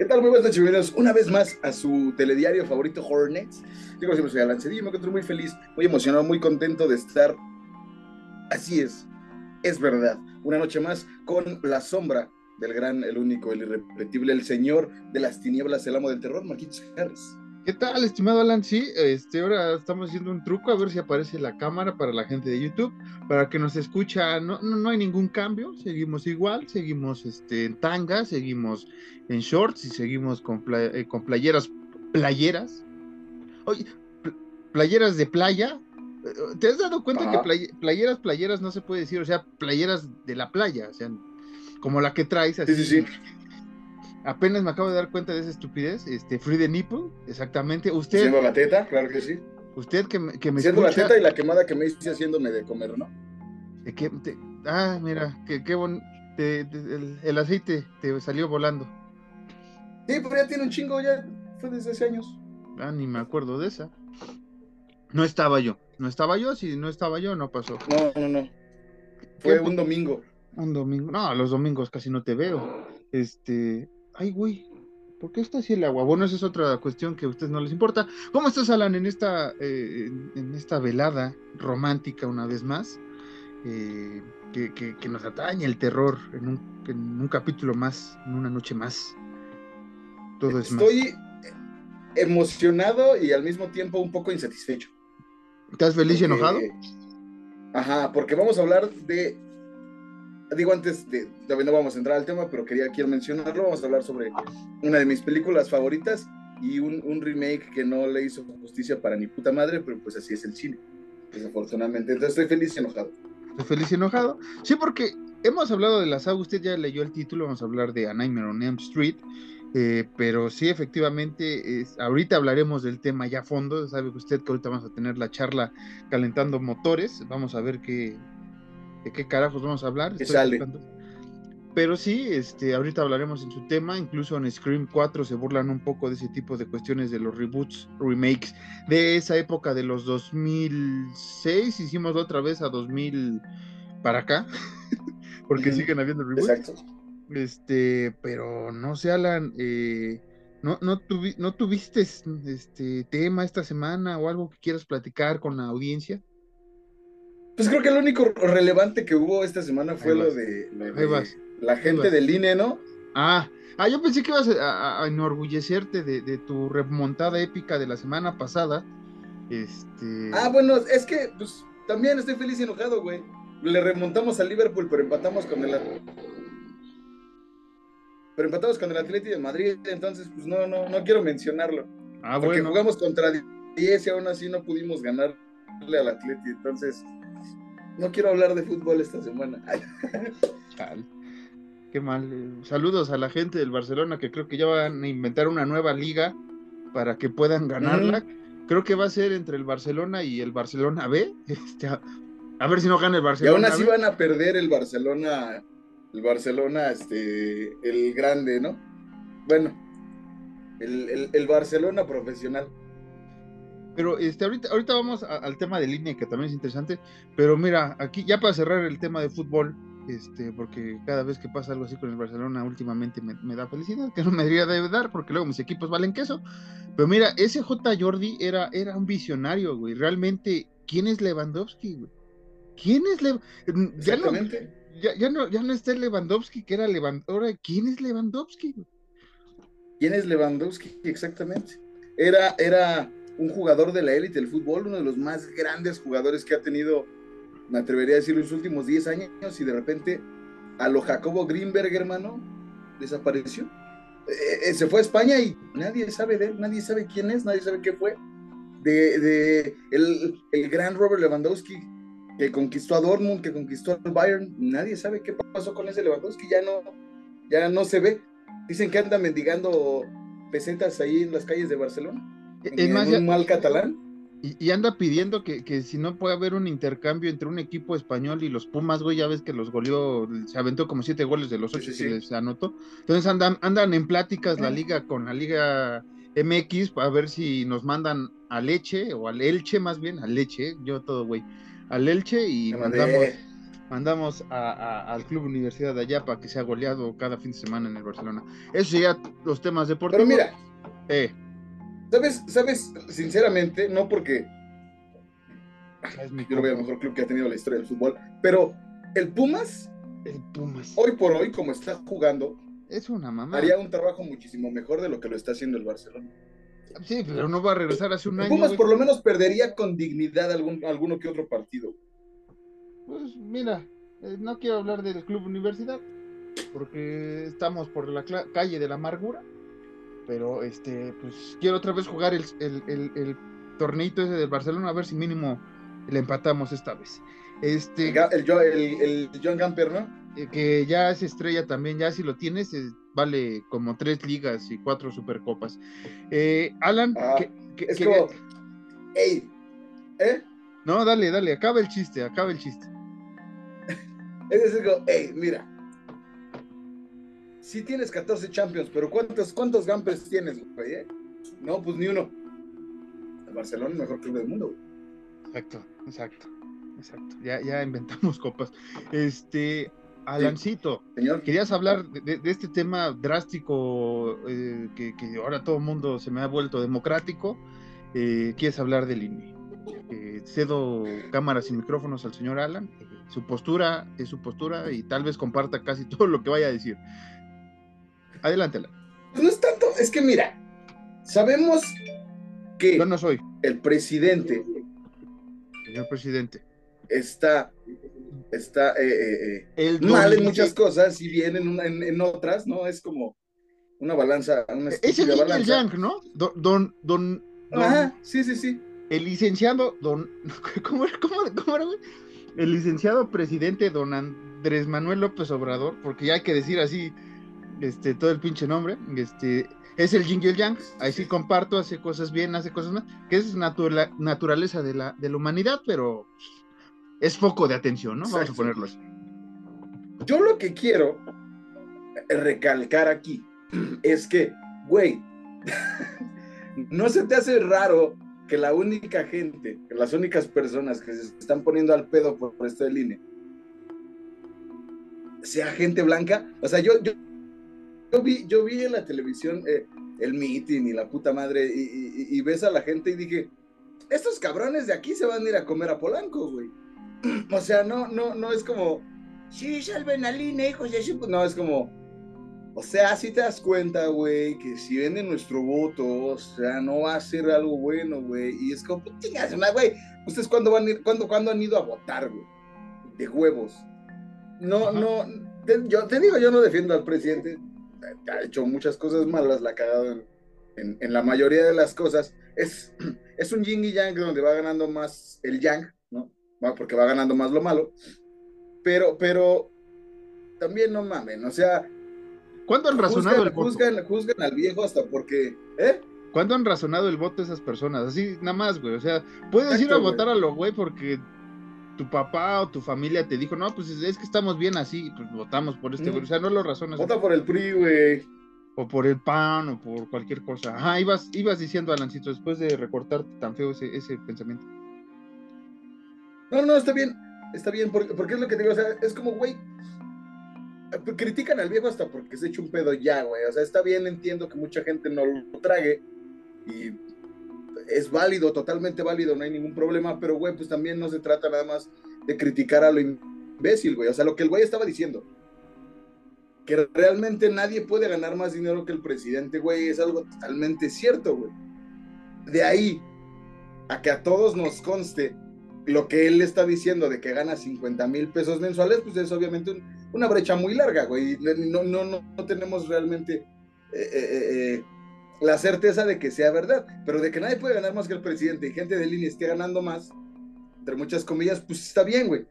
¿Qué tal? Muy buenas noches, bienvenidos una vez más a su telediario favorito, Hornets. Yo como siempre soy Alan Cedillo, me encuentro muy feliz, muy emocionado, muy contento de estar. Así es, es verdad. Una noche más con la sombra del gran, el único, el irrepetible, el señor de las tinieblas, el amo del terror, Marquitos Harris. ¿Qué tal, estimado Alan? Sí, este, ahora estamos haciendo un truco a ver si aparece la cámara para la gente de YouTube, para que nos escucha. No, no, no hay ningún cambio, seguimos igual, seguimos este, en tanga, seguimos en shorts y seguimos con, eh, con playeras, playeras. Oye, playeras de playa. ¿Te has dado cuenta que playeras, playeras no se puede decir? O sea, playeras de la playa, o sea, como la que traes. Así, sí, sí, sí apenas me acabo de dar cuenta de esa estupidez, este, Free the Nipple, exactamente. Usted. Siendo la teta, claro que sí. Usted que, me, que me Siendo la teta y la quemada que me hice haciéndome de comer, ¿no? De que, ah, mira, qué, qué bon, el, aceite te salió volando. Sí, pero ya tiene un chingo, ya fue desde hace años. Ah, ni me acuerdo de esa. No estaba yo, no estaba yo, si no estaba yo, no pasó. No, no, no. Fue un domingo. Un domingo, no, los domingos casi no te veo. Este, ay, güey, ¿por qué está así el agua? Bueno, esa es otra cuestión que a ustedes no les importa. ¿Cómo estás, Alan, en esta, eh, en, esta velada romántica una vez más? Eh, que, nos atañe el terror en un, capítulo más, en una noche más. Todo es Estoy emocionado y al mismo tiempo un poco insatisfecho. ¿Estás feliz y enojado? Ajá, porque vamos a hablar de digo antes de, todavía no vamos a entrar al tema, pero quería quiero mencionarlo, vamos a hablar sobre una de mis películas favoritas y un, remake que no le hizo justicia para ni puta madre, pero pues así es el cine, desafortunadamente. Entonces estoy feliz y enojado. Estoy feliz y enojado. Sí, porque hemos hablado de la saga, usted ya leyó el título, vamos a hablar de A Nightmare on Elm Street, eh, pero sí, efectivamente, ahorita hablaremos del tema ya a fondo, sabe usted que ahorita vamos a tener la charla calentando motores, vamos a ver qué, de qué carajos vamos a hablar. Pero sí, este, ahorita hablaremos en su tema, incluso en Scream 4 se burlan un poco de ese tipo de cuestiones de los reboots, remakes, de esa época de los 2006, hicimos otra vez a 2000 para acá, porque siguen habiendo reboots. Exacto. Este, pero no se hablan, eh, no, no, no tuviste este tema esta semana o algo que quieras platicar con la audiencia. Pues creo que lo único relevante que hubo esta semana fue lo de, la gente del INE, ¿no? Ah, ah, yo pensé que ibas a, enorgullecerte de, tu remontada épica de la semana pasada. Este. Ah, bueno, es que pues también estoy feliz y enojado, güey. Le remontamos al Liverpool, pero empatamos con el pero empatamos con el Atlético de Madrid, entonces pues no, no, no quiero mencionarlo. Ah, porque jugamos contra 10 y aún así no pudimos ganarle al Atlético, entonces no quiero hablar de fútbol esta semana. Qué mal. Saludos a la gente del Barcelona que creo que ya van a inventar una nueva liga para que puedan ganarla. Creo que va a ser entre el Barcelona y el Barcelona B. Este, a, ver si no gana el Barcelona. Y aún así van a perder el Barcelona, el Barcelona, este, el grande, ¿no? Bueno, el Barcelona profesional. Pero este, ahorita, ahorita vamos al tema de línea, que también es interesante. Pero mira, aquí ya para cerrar el tema de fútbol, este, porque cada vez que pasa algo así con el Barcelona, últimamente me, da felicidad, que no me debería de dar, porque luego mis equipos valen queso. Pero mira, ese J. Jordi era, era un visionario, güey. Realmente, ¿quién es Lewandowski, güey? ¿Quién es Lewandowski? Ya no, ya, no, ya no está Lewandowski, que era Lewandowski. ¿Quién es Lewandowski, güey? ¿Quién es Lewandowski? Exactamente. Era, era un jugador de la élite del fútbol, uno de los más grandes jugadores que ha tenido, me atrevería a decir, los últimos 10 años, y de repente a lo Jacobo Greenberg, hermano, desapareció. Eh, eh, se fue a España y nadie sabe de él, nadie sabe quién es, nadie sabe qué fue. De, el, el, gran Robert Lewandowski, que conquistó a Dortmund, que conquistó al Bayern, nadie sabe qué pasó con ese Lewandowski, ya no, ya no se ve. Dicen que anda mendigando pesetas ahí en las calles de Barcelona. Es más, un mal catalán. Y, anda pidiendo que, si no puede haber un intercambio entre un equipo español y los Pumas, güey, ya ves que los goleó, se aventó como siete goles de los ocho que les anotó. Entonces andan, andan en pláticas la liga con la liga MX para ver si nos mandan a Leche o al Elche más bien, a Leche, yo todo, güey, al Elche y mandamos, mandamos al Club Universidad de allá para que sea goleado cada fin de semana en el Barcelona. Eso sería los temas deportivos. Pero mira, eh. ¿Sabes, sabes, sinceramente, no porque yo lo veo el mejor club que ha tenido la historia del fútbol, pero el Pumas, el Pumas, hoy por hoy, como está jugando, es una mamá. Haría un trabajo muchísimo mejor de lo que lo está haciendo el Barcelona. Sí, pero no va a regresar hace un año. Pumas por lo menos perdería con dignidad algún, alguno que otro partido. Pues mira, eh, no quiero hablar del Club Universidad, porque estamos por la calle de la amargura, pero este, pues quiero otra vez jugar el, el, el, el torneito ese del Barcelona, a ver si mínimo le empatamos esta vez. Este, el, el, John Gamper, ¿no? Eh, que ya es estrella también, ya si lo tienes, vale como tres ligas y cuatro supercopas. Eh, Alan, ah, es como, ¿eh? No, dale, dale, acaba el chiste, acaba el chiste. es decir, hey, mira, si tienes 14 Champions, pero ¿cuántos, cuántos Gampers tienes, güey? No, pues ni uno. El Barcelona es el mejor club del mundo, Exacto, exacto, exacto. Ya, ya inventamos copas. Este, Alancito, señor. querías hablar de, este tema drástico eh, que, ahora todo el mundo se me ha vuelto democrático. Eh, ¿Quieres hablar del INE? Eh, cedo cámaras y micrófonos al señor Alan. su postura es su postura y tal vez comparta casi todo lo que vaya a decir. Adelante, Alan. No es tanto, es que mira, sabemos que Yo no soy. el presidente. Señor presidente. Está está eh, eh, eh mal en muchas cosas y bien en, en, otras, ¿no? Es como una balanza, una Es el Yang, ¿no? Don, don, don, Ajá, sí, sí, sí. El licenciado, don, ¿cómo, cómo, cómo era, güey? El licenciado presidente don Andrés Manuel López Obrador, porque ya hay que decir así, este, todo el pinche nombre, este, es el Yin y el Yang, ahí sí comparto, hace cosas bien, hace cosas mal, que es naturaleza de la, de la humanidad, pero es foco de atención, ¿no? Vamos a ponerlo así. Yo lo que quiero recalcar aquí es que, güey, no se te hace raro que la única gente, que las únicas personas que se están poniendo al pedo por, esto del INE, sea gente blanca. O sea, yo, yo, yo vi, yo vi en la televisión eh, el meeting y la puta madre, y, y, ves a la gente y dije, estos cabrones de aquí se van a ir a comer a Polanco, güey. o sea, no, no, no es como, sí, salven al INE, hijos de No, es como, o sea, si te das cuenta, güey, que si venden nuestro voto, o sea, no va a ser algo bueno, güey. Y es como, chingas, güey, ¿ustedes cuándo van a ir, cuándo, cuándo han ido a votar, güey? De huevos. No, no, yo te digo, yo no defiendo al presidente. Ha hecho muchas cosas malas, la ha cagado en, en, la mayoría de las cosas. Es, es un yin y yang donde va ganando más el yang, ¿no? porque va ganando más lo malo. Pero, pero también no mamen, o sea. ¿Cuánto han razonado el voto? Juzgan, al viejo hasta porque, ¿eh? ¿Cuánto han razonado el voto esas personas? Así, nada más, güey. O sea, puedes ir a votar a lo güey porque tu papá o tu familia te dijo, no, pues es que estamos bien así, pues votamos por este güey. O sea, no lo razonas. Vota por el PRI, güey. O por el PAN o por cualquier cosa. Ajá, ibas, ibas diciendo, Alancito, después de recortar tan feo ese, ese pensamiento. No, no, está bien, está bien, porque, porque es lo que te digo, o sea, es como, güey, critican al viejo hasta porque se echa un pedo ya, güey, o sea, está bien, entiendo que mucha gente no lo trague y es válido, totalmente válido, no hay ningún problema, pero, güey, pues también no se trata nada más de criticar a lo imbécil, güey, o sea, lo que el güey estaba diciendo, que realmente nadie puede ganar más dinero que el presidente, güey, es algo totalmente cierto, güey. De ahí a que a todos nos conste lo que él está diciendo de que gana 50 mil pesos mensuales, pues es obviamente una brecha muy larga, güey. No, no, no, tenemos realmente eh, eh, eh, la certeza de que sea verdad, pero de que nadie puede ganar más que el presidente y gente de línea esté ganando más, entre muchas comillas, pues está bien, güey.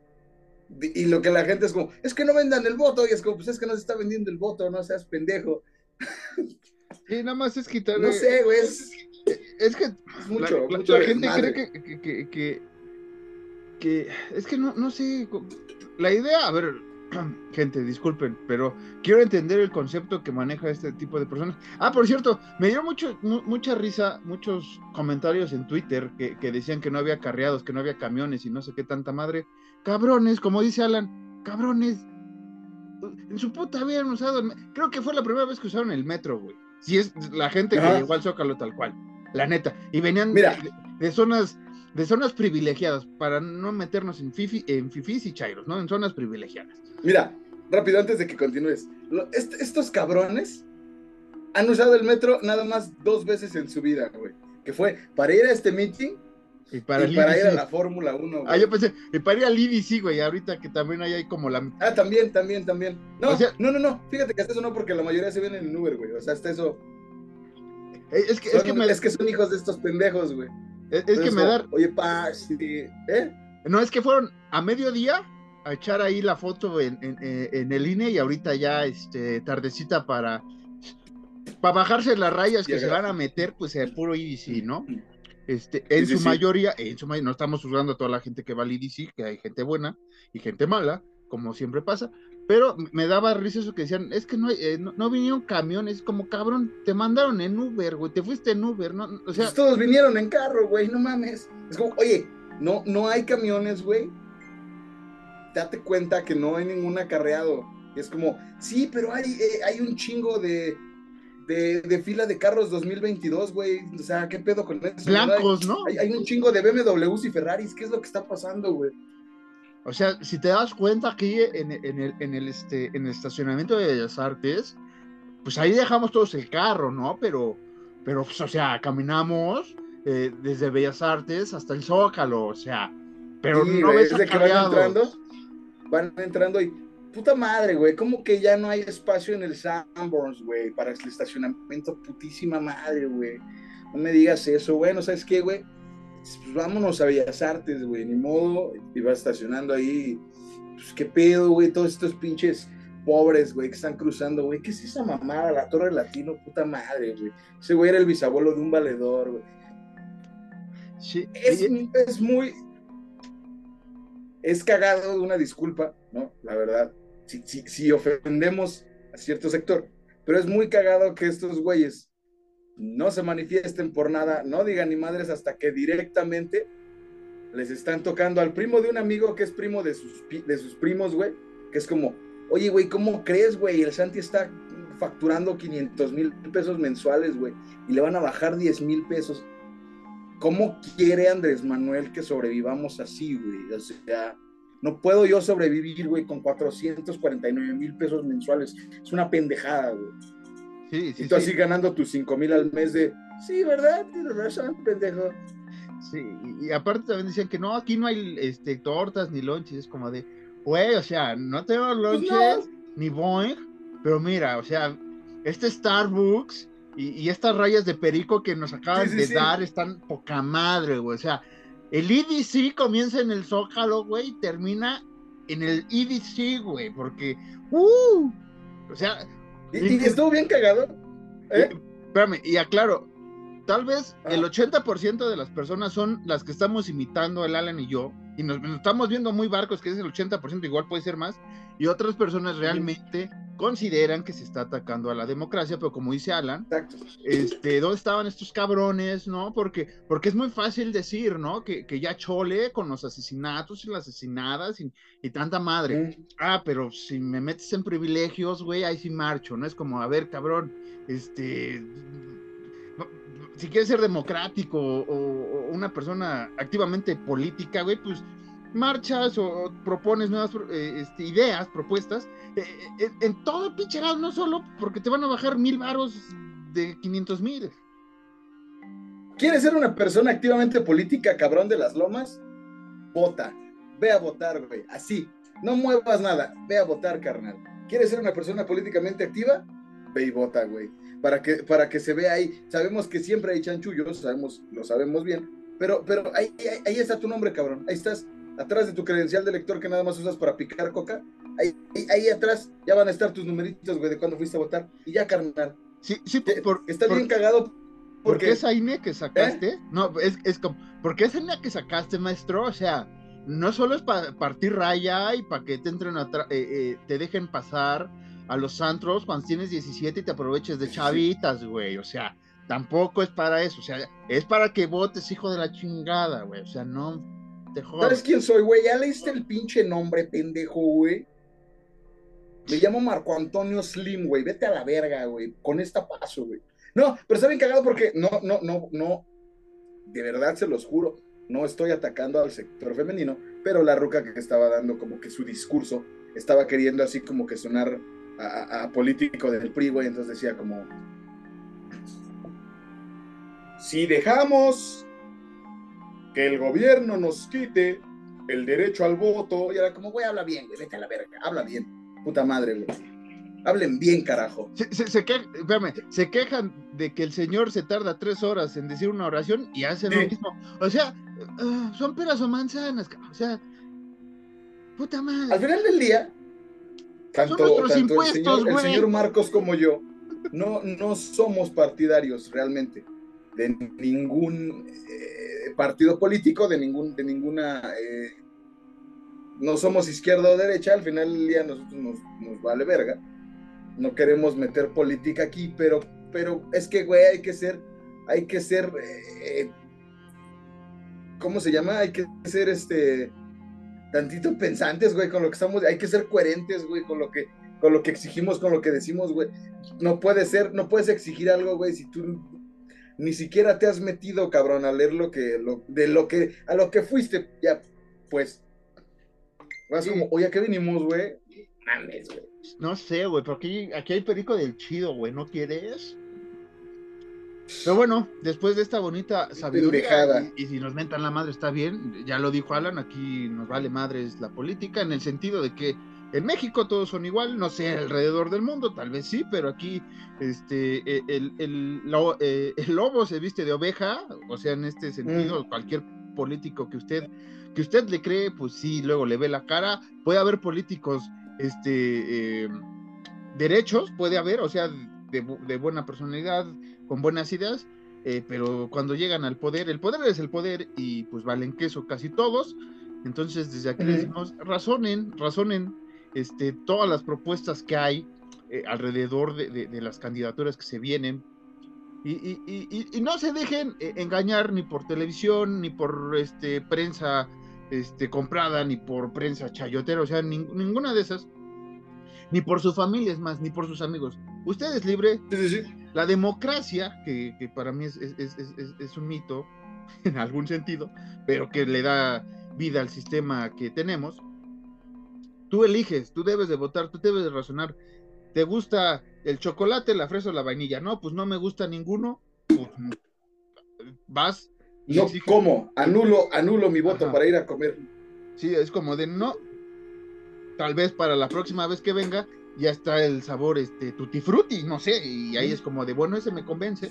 Y lo que la gente es como, es que no vendan el voto, y es como, pues es que no se está vendiendo el voto, no seas pendejo. Y nada más es quitar. No sé, güey. Es, que mucho, la, gente cree que, que que es que no, no sé, la idea, a ver, gente, disculpen, pero quiero entender el concepto que maneja este tipo de personas. Ah, por cierto, me dio mucho, mucha risa, muchos comentarios en Twitter que, decían que no había carreados, que no había camiones y no sé qué tanta madre. Cabrones, como dice Alan, cabrones, en su puta habían usado, creo que fue la primera vez que usaron el metro, güey. Si es la gente que llegó al Zócalo tal cual, la neta. Y venían De, zonas de zonas privilegiadas, para no meternos en, fifi, en fifis y chairos, ¿no? En zonas privilegiadas. Mira, rápido, antes de que continúes. estos cabrones han usado el metro nada más dos veces en su vida, güey. Que fue para ir a este meeting y para, ir a la Fórmula 1. Ah, yo pensé, y para ir al IBC, güey, ahorita que también hay, como la... Ah, también, también, también. No, no, no, no, fíjate que hasta eso no, porque la mayoría se ven en Uber, güey, o sea, hasta eso... Eh, es que, es, que es que son hijos de estos pendejos, güey. Es, que me da... Oye, pa, sí, ¿eh? No, es que fueron a mediodía a echar ahí la foto en, en, el INE y ahorita ya, este, tardecita para... Para bajarse las rayas que se van a meter, pues, el puro IBC, ¿no? Este, en su mayoría, en su mayoría, no estamos juzgando a toda la gente que va al IDC, que hay gente buena y gente mala, como siempre pasa, pero me daba risa eso que decían, es que no, eh, no, vinieron camiones, como cabrón, te mandaron en Uber, güey, te fuiste en Uber, ¿no? O sea, pues todos vinieron en carro, güey, no mames. Es como, oye, no, no hay camiones, güey. Date cuenta que no hay ningún acarreado. Es como, sí, pero hay, eh, hay un chingo de, de, fila de carros 2022, güey. O sea, ¿qué pedo con eso? Blancos, ¿no? Hay, un chingo de BMWs y Ferraris. ¿Qué es lo que está pasando, güey? O sea, si te das cuenta aquí en, el, en, el, este, en el estacionamiento de Bellas Artes, pues ahí dejamos todos el carro, ¿no? Pero, pero pues, o sea, caminamos eh, desde Bellas Artes hasta el Zócalo, o sea, pero no ves que van entrando, van entrando y puta madre, güey, como que ya no hay espacio en el Sanborns, güey, para el estacionamiento, putísima madre, güey. No me digas eso, bueno, ¿sabes qué, güey? Pues vámonos a Bellas Artes, güey, ni modo, va estacionando ahí. Pues qué pedo, güey, todos estos pinches pobres, güey, que están cruzando, güey. ¿Qué es esa mamada? La Torre Latino, puta madre, güey. Ese güey era el bisabuelo de un valedor, güey. Sí. Es, es muy. Es cagado de una disculpa, ¿no? La verdad si, ofendemos a cierto sector. Pero es muy cagado que estos güeyes no se manifiesten por nada, no digan ni madres hasta que directamente les están tocando al primo de un amigo que es primo de sus, de sus primos, güey, que es como, oye, güey, ¿cómo crees, güey? El Santi está facturando 500 mil pesos mensuales, güey, y le van a bajar 10 mil pesos. ¿Cómo quiere Andrés Manuel que sobrevivamos así, güey? O sea, no puedo yo sobrevivir, güey, con 449 mil pesos mensuales. Es una pendejada, güey. Sí, sí, y tú así ganando tus 5 mil al mes de, sí, ¿verdad? Tienes razón, pendejo. Sí, y, aparte también decían que no, aquí no hay este, tortas ni lonches. Es como de, güey, o sea, no tengo pues lonches ni Boeing, pero mira, o sea, este Starbucks y, estas rayas de perico que nos acaban de dar están poca madre, güey. O sea, el EDC comienza en el Zócalo, güey, y termina en el EDC, güey, porque, uh, o sea... Y, estuvo bien cagado. ¿eh? espérame, y aclaro, tal vez ah. el 80% de las personas son las que estamos imitando el Alan y yo, y nos, estamos viendo muy barcos, que es el 80%, igual puede ser más, y otras personas realmente consideran que se está atacando a la democracia, pero como dice Alan, este, ¿dónde estaban estos cabrones, no? Porque, porque es muy fácil decir, ¿no? Que, que ya chole con los asesinatos y las asesinadas y, y tanta madre. Ah, pero si me metes en privilegios, güey, ahí sí marcho, ¿no? Es como, a ver, cabrón, este, si quieres ser democrático o, una persona activamente política, güey, pues marchas o, propones nuevas eh, este, ideas, propuestas, eh, eh, en todo el pinche lado, no solo porque te van a bajar mil varos de 500 mil. ¿Quieres ser una persona activamente política, cabrón de las lomas? Vota. Ve a votar, güey. Así. No muevas nada. Ve a votar, carnal. ¿Quieres ser una persona políticamente activa? Ve y vota, güey para que, para que se vea ahí. Sabemos que siempre hay chanchullos, sabemos, lo sabemos bien, pero, pero ahí, ahí, está tu nombre, cabrón. Ahí estás, atrás de tu credencial de lector que nada más usas para picar coca. Ahí, ahí, atrás ya van a estar tus numeritos, güey, de cuando fuiste a votar. Y ya, carnal. Sí, sí, por, está bien cagado. Porque, qué esa INE que sacaste, ¿Eh? no, es, es como, porque esa INE que sacaste, maestro, o sea, no solo es para partir raya y para que te entren atrás, eh, eh, te dejen pasar a los antros cuando tienes 17 y te aproveches de chavitas, güey. O sea, tampoco es para eso. O sea, es para que votes, hijo de la chingada, güey. O sea, no ¿Sabes quién soy, güey? Ya leíste el pinche nombre, pendejo, güey. Me llamo Marco Antonio Slim, güey. Vete a la verga, güey. Con esta paso, güey. No, pero está bien cagado porque no, no, no, no. De verdad se los juro. No estoy atacando al sector femenino, pero la ruca que estaba dando como que su discurso estaba queriendo así como que sonar a, a político del PRI, güey. Entonces decía como. Si dejamos que el gobierno nos quite el derecho al voto, y era como, güey, habla bien, güey, vete a la verga, habla bien Puta madre, güey. Hablen bien, carajo. Se, quejan de que el Señor se tarda tres horas en decir una oración y hace lo mismo. O sea, ah, son peras o manzanas, o sea, puta madre. Al final del día, tanto, el, señor, Marcos como yo, no, no somos partidarios realmente de ningún eh, partido político, de, ningún, de ninguna eh, no somos izquierda o derecha, al final del día nosotros nos, vale verga. No queremos meter política aquí, pero, pero es que, güey, hay que ser, hay que ser, eh, ¿cómo se llama? Hay que ser, este, tantito pensantes, güey, con lo que estamos, hay que ser coherentes, güey, con lo que, con lo que exigimos, con lo que decimos, güey. No puede ser, no puedes exigir algo, güey, si tú ni siquiera te has metido, cabrón, a leer lo que, lo, de lo que, a lo que fuiste, ya, pues, Vas como, oye, ¿a qué vinimos, güey? Mames, güey. No sé, güey, porque aquí, hay perico del chido, güey, ¿no quieres? Pero bueno, después de esta bonita sabiduría, y, si nos mentan la madre está bien, ya lo dijo Alan, aquí nos vale madres la política, en el sentido de que en México todos son igual, no sé, alrededor del mundo, tal vez sí, pero aquí este, e, el, el, eh, el lobo se viste de oveja, o sea, en este sentido, mm. cualquier político que usted que usted le cree, pues sí, luego le ve la cara. Puede haber políticos, este, eh, derechos, puede haber, o sea, de, buena personalidad, con buenas ideas, eh, pero cuando llegan al poder, el poder es el poder y pues valen queso casi todos. Entonces, desde aquí decimos, razonen, razonen este, todas las propuestas que hay eh, alrededor de, las candidaturas que se vienen, y, no se dejen engañar ni por televisión, ni por este, prensa este, comprada, ni por prensa chayotera, o sea, ninguna de esas, ni por su familia, es más, ni por sus amigos. Usted es libre. La democracia, que, para mí es, un mito, en algún sentido, pero que le da vida al sistema que tenemos, tú eliges, tú debes de votar, tú debes de razonar. ¿Te gusta el chocolate, la fresa o la vainilla? No, pues no me gusta ninguno. Pues, vas no, ¿cómo? Anulo, anulo mi voto para ir a comer. Sí, es como de no. Tal vez para la próxima vez que venga ya está el sabor este tutti frutti, no sé, y ahí es como de bueno, ese me convence.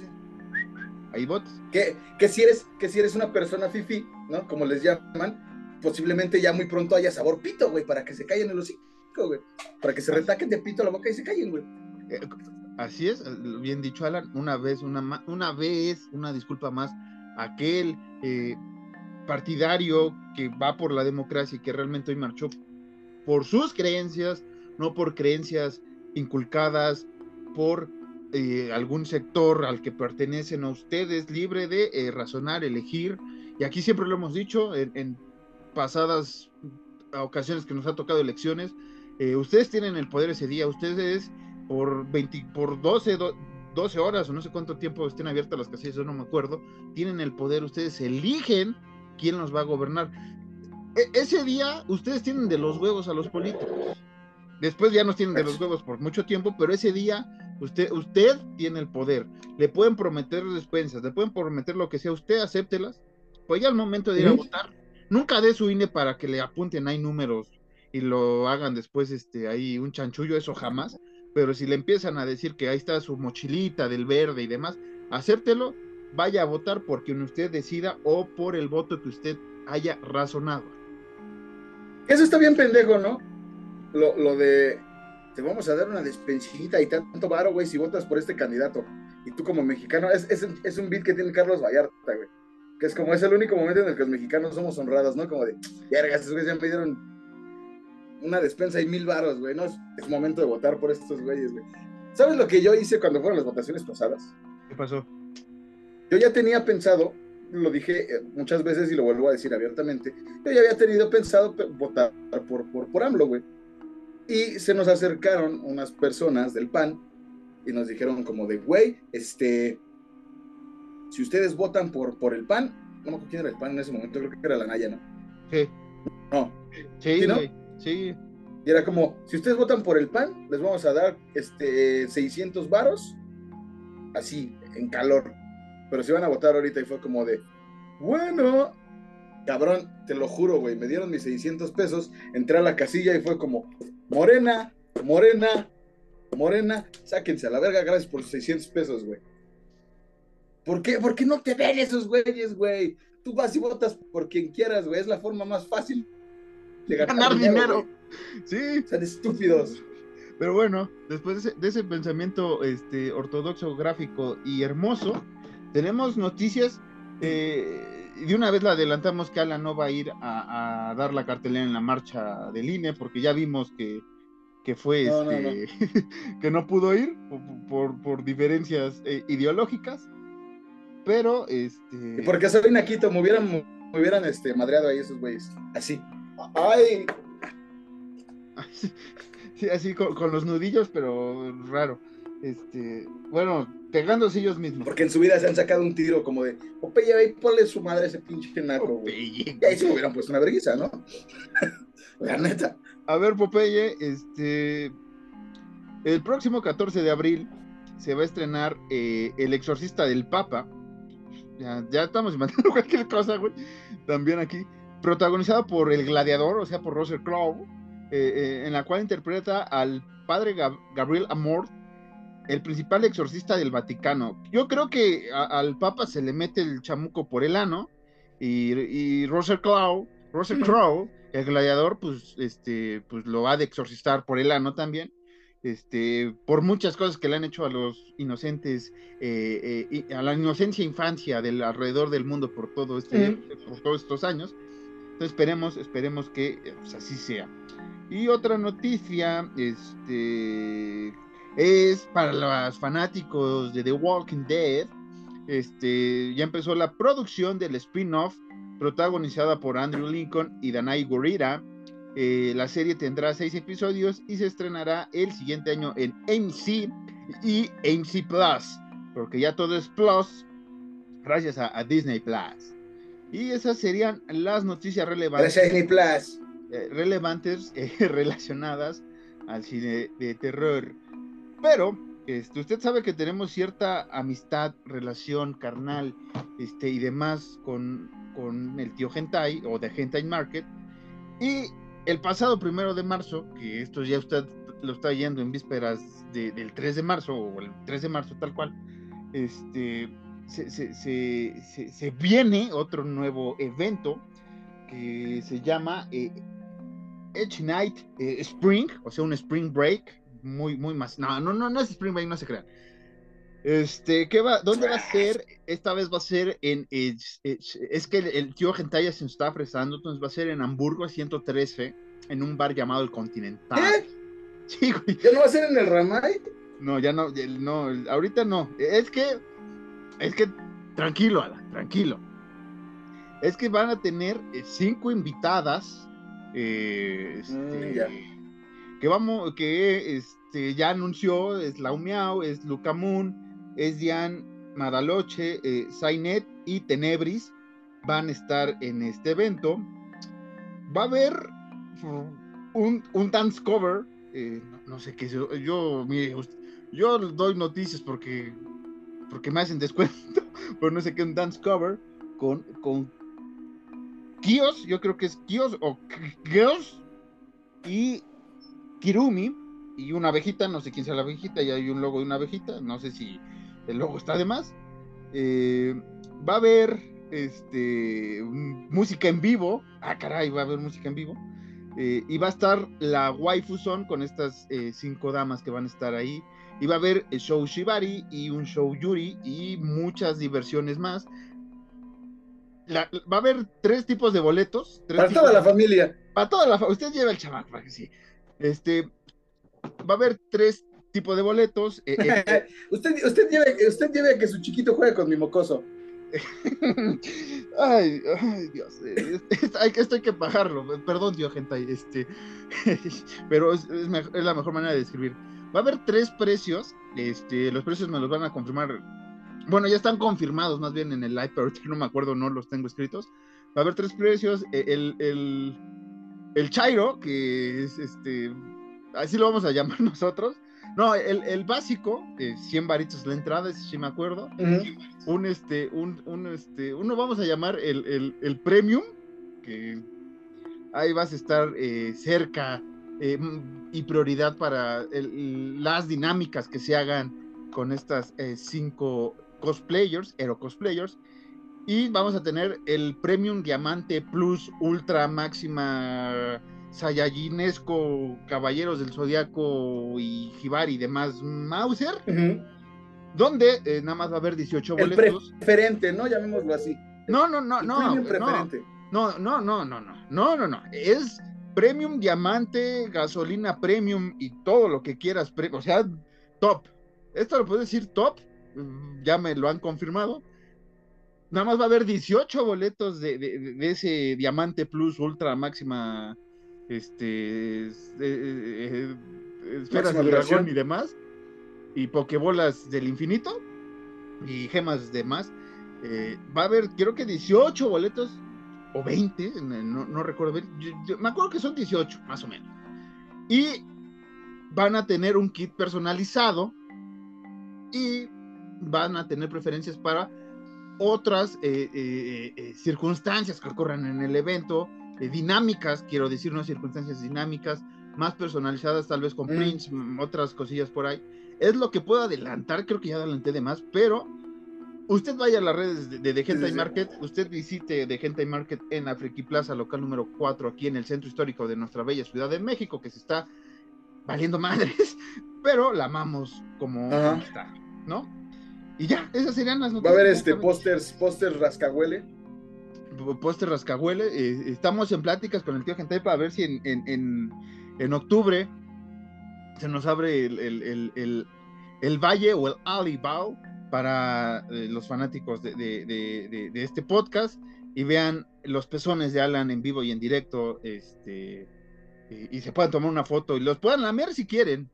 Ahí votas. Que, que si eres que si eres una persona fifi, ¿no? Como les llaman, posiblemente ya muy pronto haya sabor pito, güey, para que se callen el hocico, güey. Para que se retaquen de pito la boca y se callen, güey. Eh, así es, bien dicho, Alan, una vez, una, una vez, una disculpa más aquel eh, partidario que va por la democracia y que realmente hoy marchó por sus creencias, no por creencias inculcadas por eh, algún sector al que pertenecen a ustedes, libre de eh, razonar, elegir. Y aquí siempre lo hemos dicho en, pasadas ocasiones que nos ha tocado elecciones, ustedes tienen el poder ese día, ustedes por, 20, por 12, 12 horas o no sé cuánto tiempo estén abiertas las casillas, yo no me acuerdo, tienen el poder, ustedes eligen quién los va a gobernar. E, ese día ustedes tienen de los huevos a los políticos. Después ya nos tienen de los huevos por mucho tiempo, pero ese día usted, usted tiene el poder. Le pueden prometer despensas, le pueden prometer lo que sea, usted acéptelas. Pues ya al momento de ir a votar, nunca dé su INE para que le apunten ahí números y lo hagan después este ahí un chanchullo, eso jamás pero si le empiezan a decir que ahí está su mochilita del verde y demás, acéptelo, vaya a votar por quien usted decida o por el voto que usted haya razonado. Eso está bien pendejo, ¿no? Lo, de te vamos a dar una despensita y tanto varo, güey, si votas por este candidato. Y tú como mexicano, es, es, un beat que tiene Carlos Vallarta, güey. Que es como, es el único momento en el que los mexicanos somos honrados, ¿no? Como de, vergas, esos güeyes ya me pidieron una despensa y mil varos, güey. No, es, momento de votar por estos güeyes, güey. ¿Sabes lo que yo hice cuando fueron las votaciones pasadas? ¿Qué pasó? Yo ya tenía pensado, lo dije eh, muchas veces y lo vuelvo a decir abiertamente, yo ya había tenido pensado votar por, por, por AMLO, güey. Y se nos acercaron unas personas del PAN y nos dijeron como de, güey, este, si ustedes votan por, por el PAN, no me acuerdo quién era el PAN en ese momento, creo que era la Naya, ¿no? Sí. No. Sí, ¿Sí, no? sí. Y era como, si ustedes votan por el PAN, les vamos a dar este 600 varos, así, en calor. Pero si van a votar ahorita y fue como de, bueno, cabrón, te lo juro, güey, me dieron mis 600 pesos, entré a la casilla y fue como, morena, morena, morena, sáquense a la verga, gracias por sus 600 pesos, güey. ¿Por qué? ¿Por qué no te ven esos güeyes, güey? Tú vas y votas por quien quieras, güey, es la forma más fácil de ganar, Ganar dinero. güey. Sí, Sean estúpidos. pero bueno, después de ese, de ese pensamiento este, ortodoxo, gráfico y hermoso, tenemos noticias. eh, de una vez la adelantamos que Alan no va a ir a, a dar la cartelera en la marcha del INE, porque ya vimos que, que fue No, no, este, que no pudo ir por, por- por diferencias eh, ideológicas. Pero este. Y porque soy naquito, me hubieran, me hubieran este, madreado ahí esos güeyes. Así. Ay, Sí, así con, con los nudillos, pero raro. Este, bueno, pegándose ellos mismos. porque en su vida se han sacado un tiro como de, Popeye, ve y ponle su madre a ese pinche naco, güey. Y ahí se me hubieran puesto una vergüenza, ¿no? La neta. A ver, Popeye, este. El próximo 14 de abril se va a estrenar eh, El Exorcista del Papa. Ya, ya estamos inventando cualquier cosa, güey. También aquí. Protagonizada por El Gladiador, o sea, por Russell Crowe. eh, eh, en la cual interpreta al padre Gab- Gabriel Amor, el principal exorcista del Vaticano. Yo creo que al Papa se le mete el chamuco por el ano. Y, y Russell Crowe, Russell Crowe el gladiador, pues, este, pues lo ha de exorcistar por el ano también, este, por muchas cosas que le han hecho a los inocentes, eh, eh, a la inocencia infancia del alrededor del mundo por todo este, por todos estos años. Entonces esperemos, esperemos que eh, pues, así sea. Y otra noticia, este, es para los fanáticos de The Walking Dead. Este, ya empezó la producción del spin-off protagonizada por Andrew Lincoln y Danai Gurira. Eh, la serie tendrá seis episodios y se estrenará el siguiente año en AMC y AMC Plus, porque ya todo es Plus, gracias a, a Disney Plus. Y esas serían las noticias relevantes, Gracias, Disney Plus. eh, relevantes eh, relacionadas al cine de terror. Pero este, usted sabe que tenemos cierta amistad, relación carnal este, y demás con, con el tío Hentai o de Hentai Market. Y el pasado primero de marzo, que esto ya usted lo está yendo en vísperas de- del 3 de marzo o el 3 de marzo tal cual, este, se- se viene otro nuevo evento que se llama eh, Edge Night eh, Spring, o sea, un Spring Break, muy, muy más. No, no, no, no es Spring Break, no se crean. Este, ¿qué va? ¿Dónde va a ser? Esta vez va a ser en. Es que el, el tío Gentaya se nos está fresando, entonces va a ser en Hamburgo 113, en un bar llamado El Continental. ¿Qué? Sí, güey. ¿Ya no va a ser en el Ramay? No, ya no, no, ahorita no. Es que, es que, tranquilo, Alan, tranquilo. Es que van a tener eh, cinco invitadas, eh, este, Mm, ya. que vamos, que este, ya anunció, es Lau Miau, es Luca Moon, es Diane Madaloche, eh, Zainet y Tenebris van a estar en este evento. Va a haber un, un dance cover, eh, no, sé qué, yo, yo, mire, yo doy noticias porque, porque me hacen descuento, pero no sé qué, un dance cover con, con Kios, yo creo que es Kios o Kios y Kirumi y una abejita, no sé quién sea la abejita, y hay un logo de una abejita, no sé si el logo está de más. Eh, va a haber este música en vivo. Ah, caray, va a haber música en vivo. Eh, y va a estar la waifu son con estas eh, cinco damas que van a estar ahí. Y va a haber el show Shibari y un show Yuri y muchas diversiones más. La- va a haber tres tipos de boletos. tres Para toda la familia. para toda la fa- usted lleva el chamaco para que sí. Este va a haber tres tipos de boletos. eh, eh, usted, usted, lleve, usted lleve que su chiquito juegue con mi mocoso. ay, ay, Dios. Eh, esto hay que pagarlo. Perdón, tío, gente. Este, pero es, la mejor manera de describir. Va a haber tres precios. Este, los precios me los van a confirmar. Bueno, ya están confirmados más bien en el live, pero no me acuerdo, no los tengo escritos. Va a haber tres precios. E, el, el, el Chairo, que es este. Así lo vamos a llamar nosotros no, el, básico, 100 varitos la entrada, si me acuerdo. Un, este, un, un, este, uno vamos a llamar el, premium, que ahí vas a estar eh, cerca eh, y prioridad para las dinámicas que se hagan con estas eh, cinco cosplayers, hero cosplayers. Y vamos a tener el Premium Diamante Plus Ultra Máxima Sayayinesco, Caballeros del Zodiaco y Hibari y demás Mauser, donde eh, nada más va a haber 18 boletos. preferente, ¿no? Llamémoslo así. No, no, no, no. No, no, no, no, no, no, no, no. Es premium, diamante, gasolina premium y todo lo que quieras, o sea, top. Esto lo puedo decir top, mm, ya me lo han confirmado. Nada más va a haber 18 boletos de, de ese diamante plus ultra máxima este, eh, eh, esferas de dragón y demás, y pokebolas del infinito, y gemas de más. Eh, va a haber, creo que 18 boletos, o 20, no, recuerdo me acuerdo que son 18, más o menos. Y van a tener un kit personalizado y van a tener preferencias para otras circunstancias que ocurran en el evento, dinámicas, quiero decir, unas circunstancias dinámicas, más personalizadas, tal vez con mm. prints, otras cosillas por ahí. Es lo que puedo adelantar, creo que ya adelanté de más, pero usted vaya a las redes de, de, Gentai Market, usted visite de Gentai Market en Afriqui Plaza, local número 4, aquí en el centro histórico de nuestra bella ciudad de México, que se está valiendo madres, pero la amamos como está, ¿no? Y ya, esas serían las noticias. Va a haber este pósters, pósters rascahuele póster rascahuele. Eh, estamos en pláticas con el tío Gentay para ver si en, en, en, octubre se nos abre el, el, el, el, valle o el Alibao para eh, los fanáticos de, de, de, este podcast y vean los pezones de Alan en vivo y en directo este y, se puedan tomar una foto y los puedan lamer si quieren.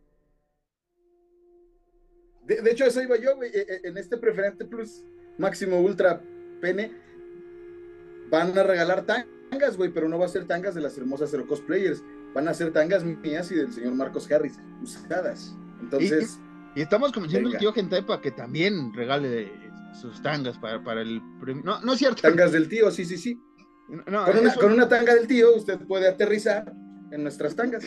De, hecho, eso iba yo, eh, En este preferente plus máximo ultra pene, van a regalar tangas, güey, pero no va a ser tangas de las hermosas Zero Cosplayers, van a ser tangas mías y del señor Marcos Harris, usadas. Entonces. Y, estamos convenciendo al tío Gentai para que también regale sus tangas para, para el premio. No, no es cierto. Tangas del tío, sí, sí, sí. con, una, tanga del tío, usted puede aterrizar en nuestras tangas.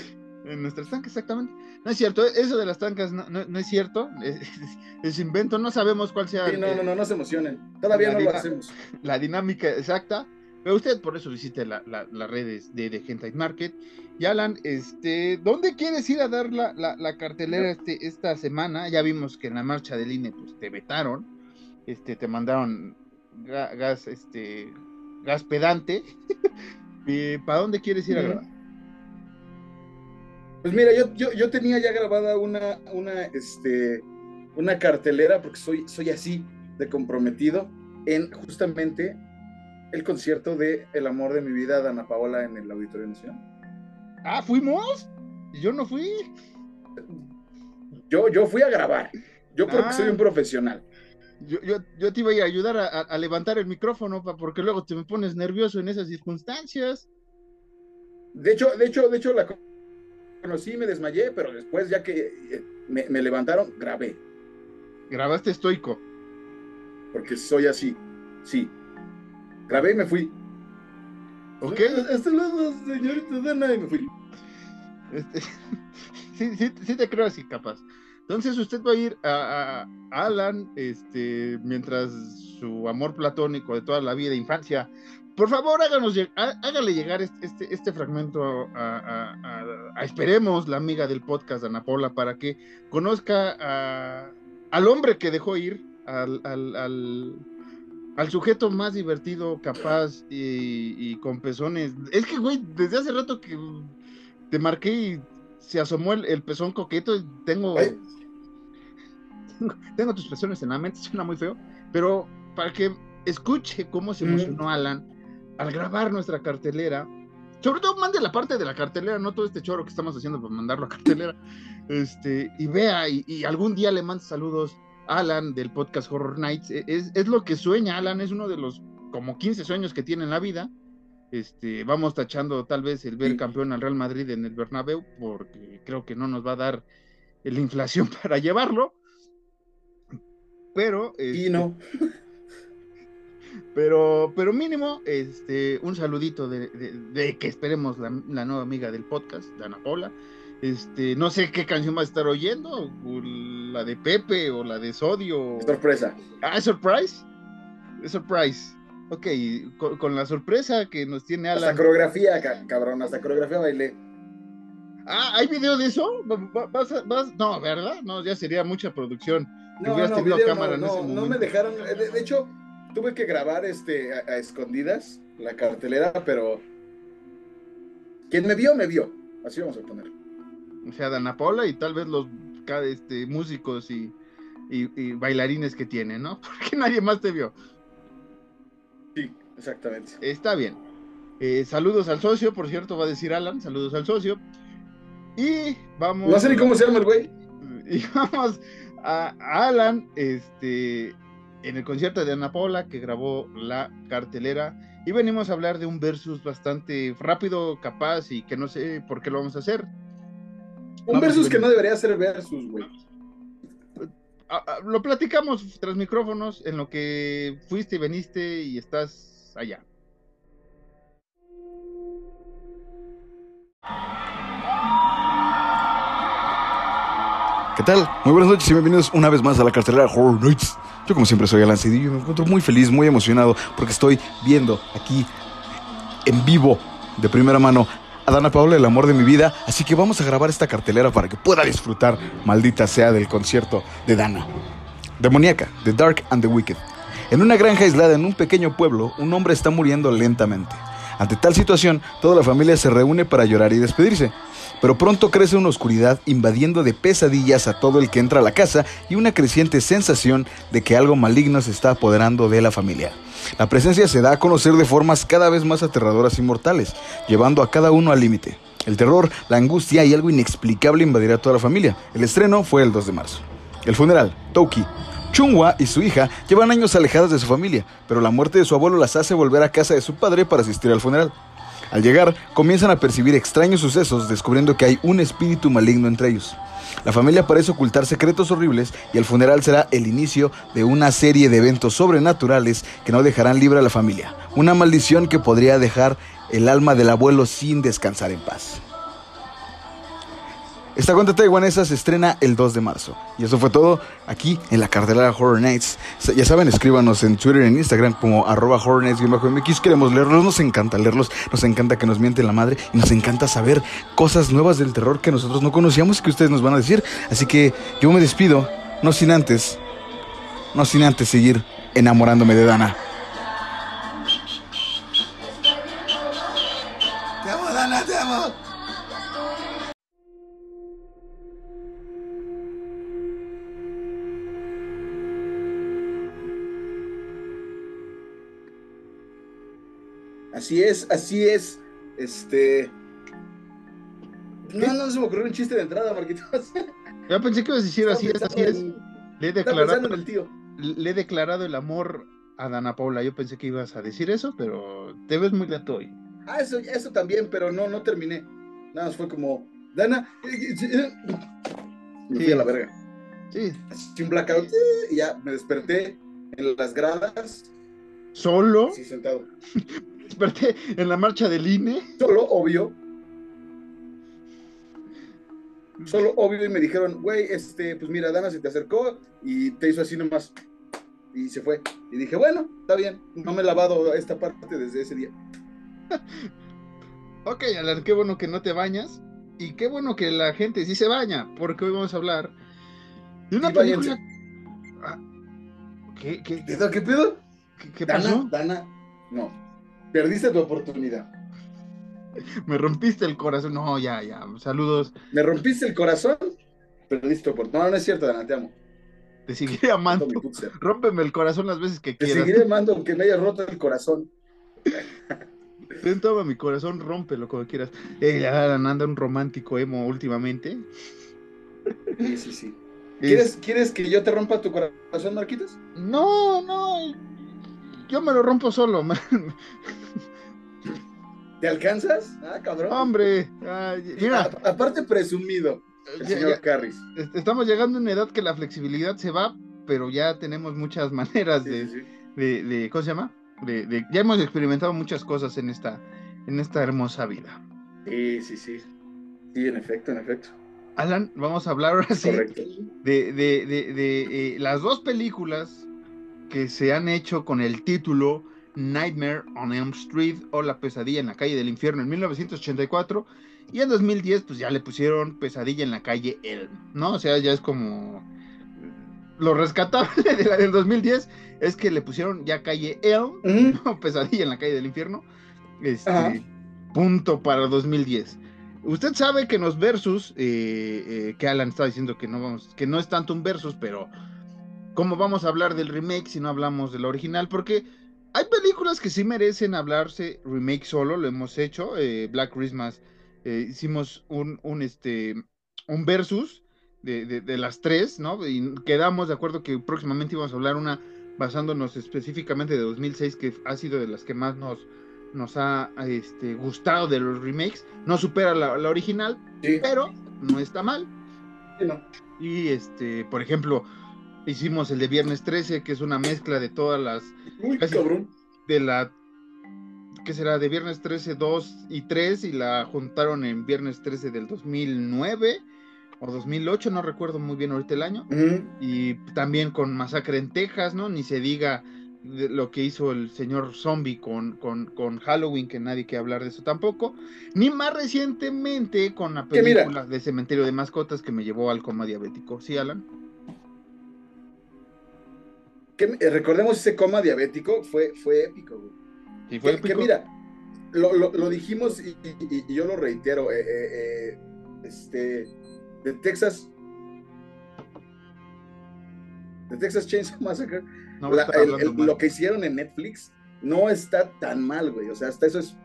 En nuestras tangas, exactamente. No es cierto, eso de las tangas no, no, es cierto, es, invento, no sabemos cuál sea. Sí, no, no, no, no se emocionen, todavía no lo hacemos. La dinámica exacta, pero usted por eso visite las redes de, de Market. Y Alan, este, ¿dónde quieres ir a dar la, cartelera este, esta semana? Ya vimos que en la marcha del INE pues, te vetaron, este, te mandaron gas, este, gas pedante. ¿Para dónde quieres ir a grabar? Pues mira, yo, yo, tenía ya grabada una, una, este, una cartelera, porque soy, soy así de comprometido, en justamente el concierto de El amor de mi vida, Dana Paola, en el Auditorio Nacional. Ah, ¿fuimos? Yo no fui. Yo, yo fui a grabar. Yo creo que soy un ah. profesional. Yo, yo, yo, te iba a ayudar a, levantar el micrófono porque luego te me pones nervioso en esas circunstancias. De hecho, de hecho, de hecho, la conocí, me desmayé, pero después ya que eh, me, me levantaron, grabé. Grabaste estoico. Porque soy así, sí grabé y me fui. Ok. Hasta luego, señorita Dana, y me fui. Este, sí, sí, sí, te creo así, capaz. Entonces usted va a ir a, Alan, este, mientras su amor platónico de toda la vida, infancia, por favor háganos, hágale llegar este, este, fragmento a, esperemos, la amiga del podcast, Ana Paula, para que conozca al hombre que dejó ir, al, al al sujeto más divertido, capaz y, con pezones. Es que, güey, desde hace rato que te marqué y se asomó el, pezón coqueto. Y tengo, tengo, tus pezones en la mente, suena muy feo, pero para que escuche cómo se emocionó Alan al grabar nuestra cartelera. Sobre todo mande la parte de la cartelera, no todo este choro que estamos haciendo para mandarlo a cartelera. Este, y vea, y, algún día le mande saludos a Alan del podcast Horror Nights. E, es, es, lo que sueña, Alan, es uno de los como 15 sueños que tiene en la vida. Este, vamos tachando tal vez el ver campeón al Real Madrid en el Bernabéu, porque creo que no nos va a dar la inflación para llevarlo. Pero. y no. Pero, pero mínimo, este, un saludito de, que esperemos la, nueva amiga del podcast, Dana Paula. Este, no sé qué canción va a estar oyendo, la de Pepe o la de Sodio. Sorpresa. Ah, surprise. surprise. Ok, con, la sorpresa que nos tiene Alan. Hasta coreografía, cabrón, hasta coreografía bailé. Ah, ¿hay video de eso? No, ¿verdad? No, ya sería mucha producción. No, no, no, me dejaron. de hecho, tuve que grabar este a, escondidas la cartelera, pero quien me vio, me vio. Así vamos a poner. O sea, Dana Paula y tal vez los este, músicos y, bailarines que tiene, ¿no? Porque nadie más te vio. Sí, exactamente. Está bien. Eh, saludos al socio, por cierto, va a decir Alan, saludos al socio. Y vamos. No sé ni cómo se llama el güey. Y vamos a Alan, este, en el concierto de Ana Paula que grabó la cartelera y venimos a hablar de un versus bastante rápido, capaz y que no sé por qué lo vamos a hacer. Un versus que no debería ser versus, güey. Lo platicamos tras micrófonos en lo que fuiste y veniste y estás allá. ¿Qué tal? Muy buenas noches y bienvenidos una vez más a la cartelera Horror Nights. Yo como siempre soy Alan Cedillo y me encuentro muy feliz, muy emocionado porque estoy viendo aquí en vivo de primera mano a Dana Paula, el amor de mi vida. Así que vamos a grabar esta cartelera para que pueda disfrutar, maldita sea, del concierto de Dana. Demoníaca, The Dark and the Wicked. En una granja aislada en un pequeño pueblo, un hombre está muriendo lentamente. Ante tal situación, toda la familia se reúne para llorar y despedirse. Pero pronto crece una oscuridad invadiendo de pesadillas a todo el que entra a la casa y una creciente sensación de que algo maligno se está apoderando de la familia. La presencia se da a conocer de formas cada vez más aterradoras y mortales, llevando a cada uno al límite. El terror, la angustia y algo inexplicable invadirá a toda la familia. El estreno fue el 2 de marzo. El funeral, Toki. Chungwa y su hija llevan años alejadas de su familia, pero la muerte de su abuelo las hace volver a casa de su padre para asistir al funeral. Al llegar, comienzan a percibir extraños sucesos, descubriendo que hay un espíritu maligno entre ellos. La familia parece ocultar secretos horribles y el funeral será el inicio de una serie de eventos sobrenaturales que no dejarán libre a la familia. Una maldición que podría dejar el alma del abuelo sin descansar en paz. Esta cuenta taiwanesa se estrena el 2 de marzo. Y eso fue todo aquí en la cartelera Horror Nights. Ya saben, escríbanos en Twitter y en Instagram como arroba Horror Nights-MX. Queremos leerlos, nos encanta leerlos, nos encanta que nos mienten la madre y nos encanta saber cosas nuevas del terror que nosotros no conocíamos y que ustedes nos van a decir. Así que yo me despido, no sin antes, no sin antes seguir enamorándome de Dana. Así es, así es. Este. No, no se me ocurrió un chiste de entrada, Marquitos. Ya pensé que ibas a decir así es, así es. Le he declarado. El tío. Le he declarado el amor a Dana Paula. Yo pensé que ibas a decir eso, pero te ves muy lento hoy. Ah, eso, eso también, pero no, no terminé. Nada más fue como, Dana. Me fui a la verga. Sí. Así un blackout y ya me desperté en las gradas. ¿Solo? Sí, sentado. desperté en la marcha del INE. Solo, obvio. Solo, obvio, y me dijeron, güey, este, pues mira, Dana se te acercó y te hizo así nomás. Y se fue. Y dije, bueno, está bien, no me he lavado esta parte desde ese día. ok, Alan, qué bueno que no te bañas. Y qué bueno que la gente sí se baña, porque hoy vamos a hablar de una película. Ah, ¿Qué, qué, ¿Qué, qué pedo? ¿Qué, pasó? Dana, no. Perdiste tu oportunidad. Me rompiste el corazón. No, ya, ya. Saludos. Me rompiste el corazón, perdiste tu oportunidad. No, no es cierto, Dana, te amo. Te seguiré amando. Rómpeme el corazón las veces que Te quieras. seguiré amando aunque me hayas roto el corazón. Ten toma mi corazón, rómpelo como quieras. Eh, anda un romántico emo últimamente. Sí, sí, sí. Es- ¿Quieres, ¿Quieres que yo te rompa tu corazón, Marquitos? No, no. Yo me lo rompo solo, man. ¿Te alcanzas? Ah, cabrón. Hombre, ay, mira, A- aparte presumido, el ya- señor ya- Carris. est- estamos llegando a una edad que la flexibilidad se va, pero ya tenemos muchas maneras Sí, de, sí, de, de- ¿cómo se llama? De, de- ya hemos experimentado muchas cosas en esta, en esta hermosa vida. Sí, sí, sí. Sí, en efecto, en efecto. Alan, vamos a hablar ahora sí de, de- de- de, eh, las dos películas que se han hecho con el título Nightmare on Elm Street o La pesadilla en la calle del infierno en 1984 y en 2010 pues ya le pusieron pesadilla en la calle Elm, ¿no? O sea, ya es como lo rescatable de la del 2010 es que le pusieron ya calle Elm, no pesadilla en la calle del infierno. Este, punto para 2010. Usted sabe que en los versus, eh, eh, que Alan está diciendo que no vamos, que no es tanto un versus, pero ¿cómo vamos a hablar del remake si no hablamos del original? Porque hay películas que sí merecen hablarse remake solo, lo hemos hecho. eh, Black Christmas eh, hicimos un, un, este, un versus de, de- de las tres, ¿no? Y quedamos de acuerdo que próximamente íbamos a hablar una basándonos específicamente de 2006, que ha sido de las que más nos, nos ha este, gustado de los remakes. No supera la, la original, Sí, pero no está mal. sí, no. Y este, por ejemplo, hicimos el de Viernes 13, que es una mezcla de todas las Uy, Casi- cabrón. de la ¿qué será? De Viernes 13, 2 y 3 y la juntaron en Viernes 13 del 2009 o 2008, no recuerdo muy bien ahorita el año. Y también con Masacre en Texas, ¿no? Ni se diga de lo que hizo el señor Zombie con, con, con Halloween, que nadie quiere hablar de eso tampoco. Ni más recientemente con la película de Cementerio de Mascotas que me llevó al coma diabético. ¿Sí, Alan? Que, eh, recordemos ese coma diabético, fue, fue épico, güey. Sí, fue Que, que épico. mira, lo, lo- lo dijimos y, y- y yo lo reitero, eh, eh, eh, este, de Texas, de Texas Chainsaw Massacre, No la- el- el- lo que hicieron en Netflix no está tan mal, güey, o sea, hasta eso es,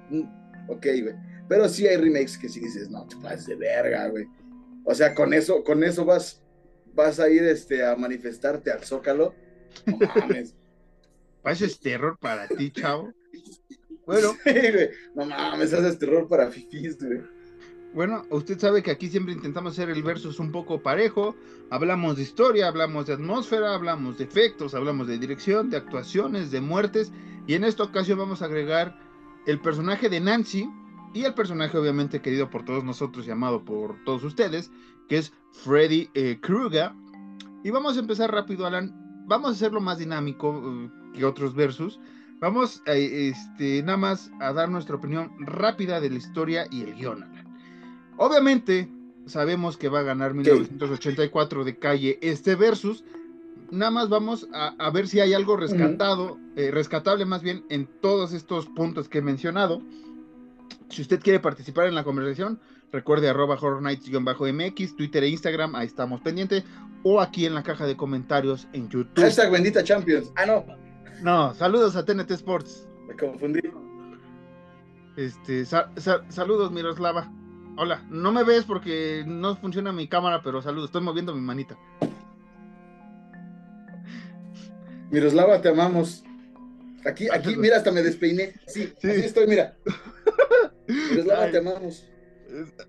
ok, güey, pero sí hay remakes que sí dices, no, te pases de verga, güey, o sea, con eso, con eso vas, vas a ir, este, a manifestarte al Zócalo, no mames, Eso es terror para ti, chavo. Bueno, Sí, güey. No mames, haces terror para fifís, güey. Bueno, usted sabe que aquí siempre intentamos hacer el versus un poco parejo. Hablamos de historia, hablamos de atmósfera, hablamos de efectos, hablamos de dirección, de actuaciones, de muertes. Y en esta ocasión vamos a agregar el personaje de Nancy y el personaje obviamente querido por todos nosotros, llamado por todos ustedes, que es Freddy eh, Krueger. Y vamos a empezar rápido, Alan. Vamos a hacerlo más dinámico eh, que otros versus. Vamos a, este, nada más a dar nuestra opinión rápida de la historia y el guion. Obviamente, sabemos que va a ganar 1984 de calle este versus. Nada más vamos a, a ver si hay algo rescatado, eh, rescatable más bien en todos estos puntos que he mencionado. Si usted quiere participar en la conversación, recuerde arroba horror nights-mx, Twitter e Instagram, ahí estamos pendientes, o aquí en la caja de comentarios en YouTube. Hashtag bendita Champions. Ah, no, No, saludos a TNT Sports. me confundí. Este, sa- sa- saludos, Miroslava. Hola, no me ves porque no funciona mi cámara, pero saludos, estoy moviendo mi manita. Miroslava, te amamos. Aquí, aquí, mira, hasta me despeiné. Sí, Sí. así estoy, mira. Miroslava, Ay. te amamos.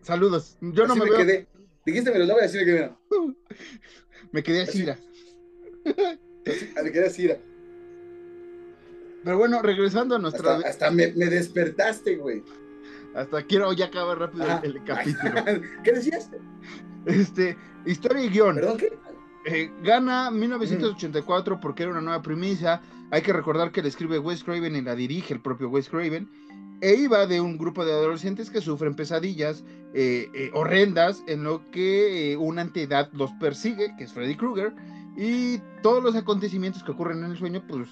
Saludos, yo no Así me, me, quedé. Dijiste Miroslava y así me quedé. me quedé así. Así. me quedé así. Pero bueno, regresando a nuestra... Hasta, hasta me, me despertaste, güey. Hasta quiero ya acabar rápido Ajá. el, el capítulo. ¿Qué decías? Este, historia y guion. ¿Perdón qué? Eh, gana 1984 porque era una nueva premisa. Hay que recordar que la escribe Wes Craven y la dirige el propio Wes Craven. E iba de un grupo de adolescentes que sufren pesadillas eh, eh, horrendas en lo que eh, una entidad los persigue, que es Freddy Krueger. Y todos los acontecimientos que ocurren en el sueño, pues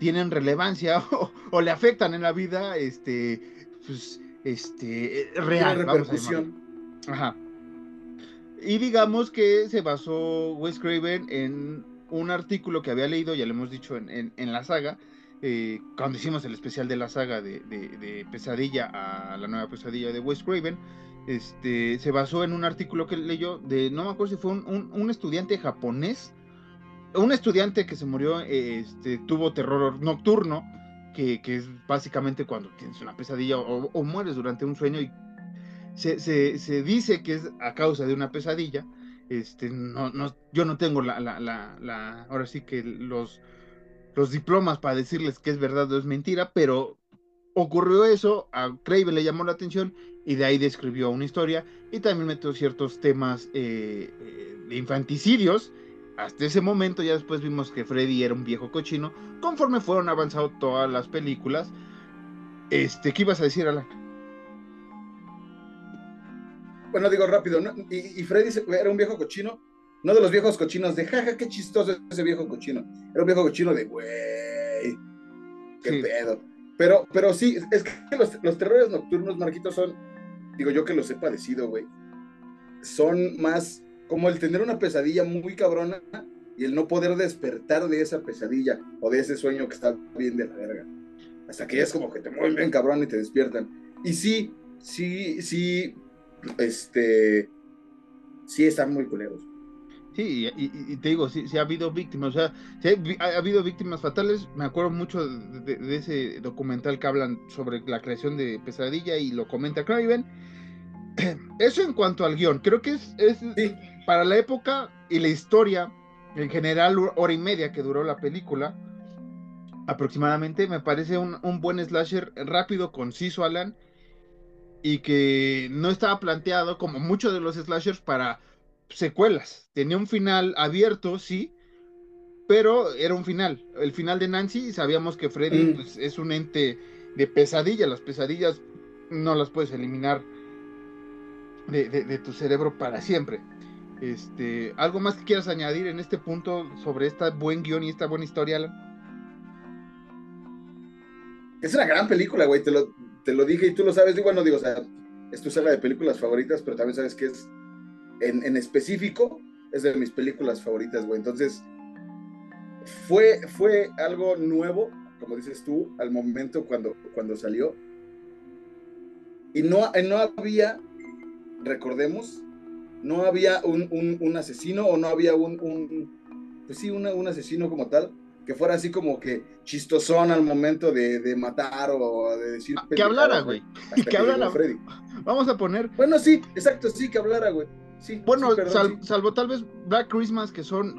tienen relevancia o, o le afectan en la vida este, pues, este, real. Vamos a. Ajá. Y digamos que se basó Wes Craven en un artículo que había leído, ya lo hemos dicho en, la saga, eh, cuando hicimos el especial de la saga de, Pesadilla a la nueva Pesadilla de Wes Craven, este, se basó en un artículo que leyó de, no me acuerdo si fue un, estudiante japonés, un estudiante que se murió, este, tuvo terror nocturno, que, es básicamente cuando tienes una pesadilla o, mueres durante un sueño y se, dice que es a causa de una pesadilla. Este, no, no, yo no tengo la, la, la, ahora sí que los, los diplomas para decirles que es verdad o es mentira, pero ocurrió eso, a Craven le llamó la atención y de ahí describió una historia y también metió ciertos temas eh, eh, de infanticidios. Hasta ese momento ya después vimos que Freddy era un viejo cochino. Conforme fueron avanzando todas las películas, este, ¿qué ibas a decir, Alan? Bueno, digo rápido, y, Freddy era un viejo cochino, no de los viejos cochinos de jaja, qué chistoso ese viejo cochino. Era un viejo cochino de güey, qué pedo. Pero, pero sí, es que los, terrores nocturnos, Marquitos, son, digo yo que los he padecido, güey, son más como el tener una pesadilla muy cabrona y el no poder despertar de esa pesadilla o de ese sueño que está bien de la verga. Hasta que ya es como que te mueven bien cabrón y te despiertan. Y sí, sí, sí, este, sí están muy culeros. Sí, y, te digo, sí, sí, ha habido víctimas, o sea, ha, habido víctimas fatales. Me acuerdo mucho de, ese documental que hablan sobre la creación de Pesadilla y lo comenta Craven. Eso en cuanto al guion, creo que es, es para la época y la historia, en general, hora y media que duró la película, aproximadamente, me parece un, un buen slasher rápido, conciso, Alan, y que no estaba planteado como muchos de los slashers para secuelas. Tenía un final abierto, sí, pero era un final. El final de Nancy, sabíamos que Freddy mm. pues, es un ente de pesadilla. Las pesadillas no las puedes eliminar de, tu cerebro para siempre. Este, ¿Algo más que quieras añadir en este punto sobre este buen guion y esta buena historia, Alan? Es una gran película, güey. Te lo, te lo dije y tú lo sabes. Digo, bueno, digo, o sea, es tu saga de películas favoritas, pero también sabes que es en, específico, es de mis películas favoritas, güey. Entonces, fue, fue algo nuevo, como dices tú, al momento cuando, cuando salió. Y no, no había, recordemos, no había un, asesino o no había un, pues sí, un asesino como tal, que fuera así como que chistosón al momento de, matar o de decir... Que hablara, güey. Que, hablara. Freddy. Vamos a poner... Bueno, sí, exacto, sí, que hablara, güey bueno, salvo tal vez Black Christmas, que son,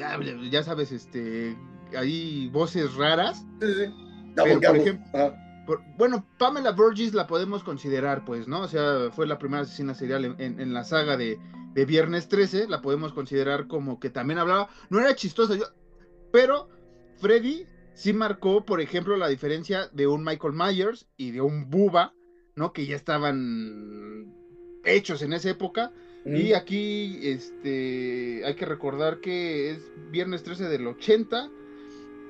ya sabes, este, hay voces raras. Sí, sí. por ejemplo, bueno, Pamela Burgess la podemos considerar, pues, ¿no? O sea, fue la primera asesina serial en, la saga de, Viernes 13, la podemos considerar como que también hablaba, no era chistosa, yo, pero Freddy sí marcó, por ejemplo, la diferencia de un Michael Myers y de un Buba, ¿no? Que ya estaban hechos en esa época y aquí este, hay que recordar que es viernes 13 del 80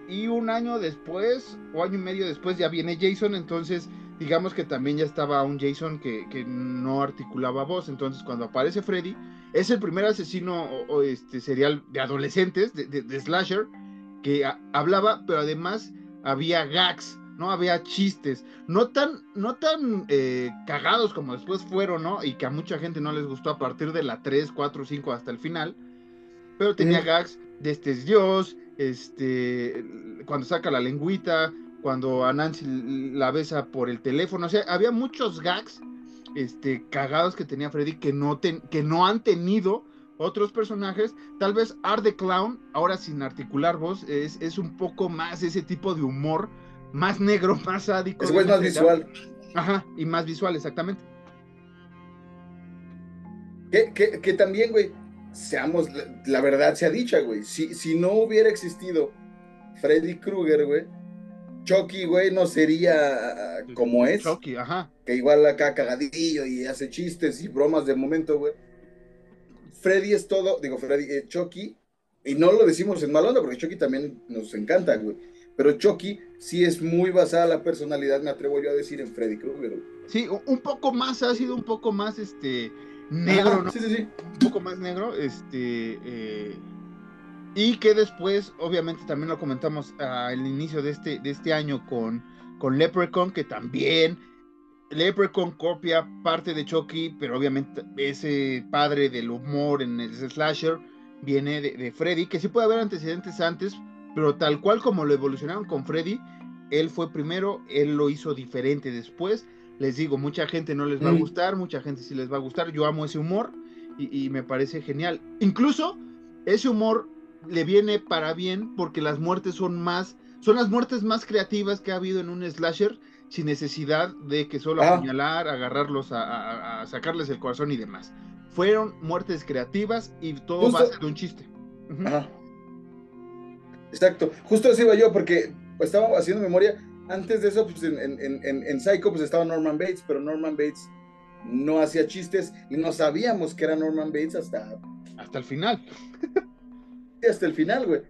y un año después o año y medio después ya viene Jason, entonces digamos que también ya estaba un Jason que, no articulaba voz, entonces cuando aparece Freddy es el primer asesino o, este serial de adolescentes, de, slasher, que hablaba, pero además había gags, ¿no? Había chistes, no tan, no tan eh, cagados como después fueron, ¿no? Y que a mucha gente no les gustó a partir de la 3, 4, 5 hasta el final. Pero tenía gags de este es Dios, este, cuando saca la lengüita, cuando a Nancy la besa por el teléfono, o sea, había muchos gags este, cagados que tenía Freddy que no, que no han tenido otros personajes. Tal vez Art the Clown, ahora sin articular voz, es, es un poco más ese tipo de humor más negro, más sádico. Es más visual. Ajá, y más visual, exactamente. Que, también, güey, seamos, la, verdad sea dicha, güey. Si, si no hubiera existido Freddy Krueger, güey, Chucky, güey, no sería como es. Chucky, ajá. Que igual acá cagadillo y hace chistes y bromas de momento, güey. Freddy es todo, digo, Freddy, eh, Chucky, y no lo decimos en mal onda, porque Chucky también nos encanta, güey pero Chucky sí es muy basada la personalidad, me atrevo yo a decir, en Freddy Krueger. Sí, un poco más ha sido un poco más este negro, ¿no? Sí, sí, sí. Un poco más negro, este. Eh, Y que después, obviamente, también lo comentamos al inicio de este, de este año con, con Leprechaun, que también Leprechaun copia parte de Chucky, pero obviamente ese padre del humor en el slasher viene de, Freddy, que sí puede haber antecedentes antes, pero tal cual como lo evolucionaron con Freddy, él fue primero, él lo hizo diferente después. Les digo, mucha gente no les va a gustar, mucha gente sí les va a gustar. Yo amo ese humor y, y me parece genial. Incluso ese humor le viene para bien porque las muertes son más, son las muertes más creativas que ha habido en un slasher sin necesidad de que solo ah. apuñalar, agarrarlos, a, sacarles el corazón y demás. Fueron muertes creativas y todo va a ser un chiste. Exacto, justo así iba yo, porque estaba haciendo memoria. Antes de eso, pues en, en, Psycho, pues estaba Norman Bates, pero Norman Bates no hacía chistes y no sabíamos que era Norman Bates hasta. Hasta el final. hasta el final, güey.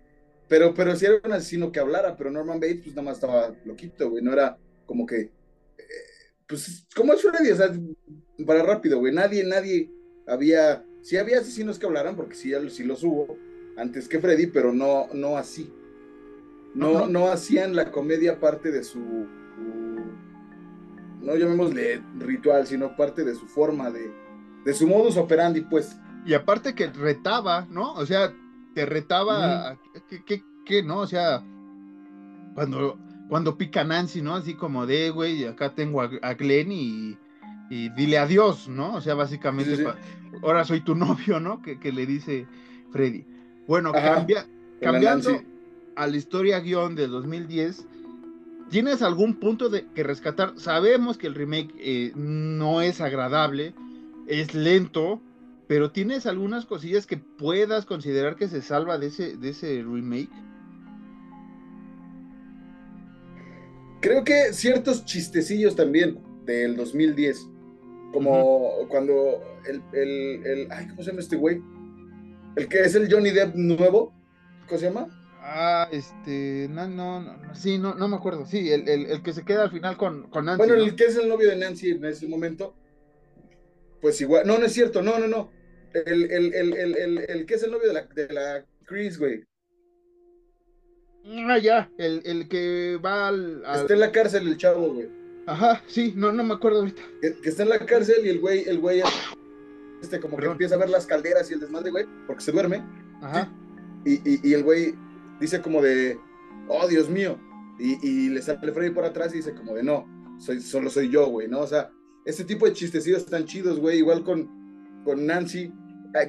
Pero, pero si era un asesino que hablara, pero Norman Bates, pues nada más estaba loquito, güey. No era como que, eh, pues, como es Freddy, o sea, para rápido, güey, nadie, nadie había, sí había asesinos que hablaran, porque sí, sí los hubo, antes que Freddy, pero no, no así. No, no hacían la comedia parte de su, no llamémosle ritual, sino parte de su forma, de, de su modus operandi, pues. Y aparte que retaba, ¿no? O sea, te retaba, ¿qué, no? O sea, cuando cuando pica Nancy, ¿no? Así como de, güey, acá tengo a, Glenn y, dile adiós, ¿no? O sea, básicamente, ahora soy tu novio, ¿no? Que, le dice Freddy. Bueno, cambiando a la historia guion de 2010, ¿tienes algún punto de que rescatar? Sabemos que el remake eh, no es agradable, es lento, pero ¿tienes algunas cosillas que puedas considerar que se salva de ese, de ese remake? Creo que ciertos chistecillos también del 2010, como cuando el, el, el, ay, ¿cómo se llama este güey? El que es el Johnny Depp nuevo, ¿cómo se llama? Ah, este, no, no, no sí, no, no me acuerdo, sí, el, el, que se queda al final con, con Nancy. Bueno, el que es el novio de Nancy en ese momento, pues igual, no, no es cierto, no, no, no, el, el que es el novio de la, de la Chris, güey. Ah, ya, el, el que va al, Está en la cárcel el chavo, güey. Ajá, sí, no, no me acuerdo ahorita. Que, está en la cárcel y el güey, el güey, este, como que empieza a ver las calderas y el desmadre, güey, porque se duerme. Ajá. Y, y, y el güey dice como de, oh, Dios mío. Y, y, le sale Freddy por atrás y dice como de, no, soy, solo soy yo, güey, ¿no? O sea, este tipo de chistecitos están chidos, güey, igual con, con Nancy,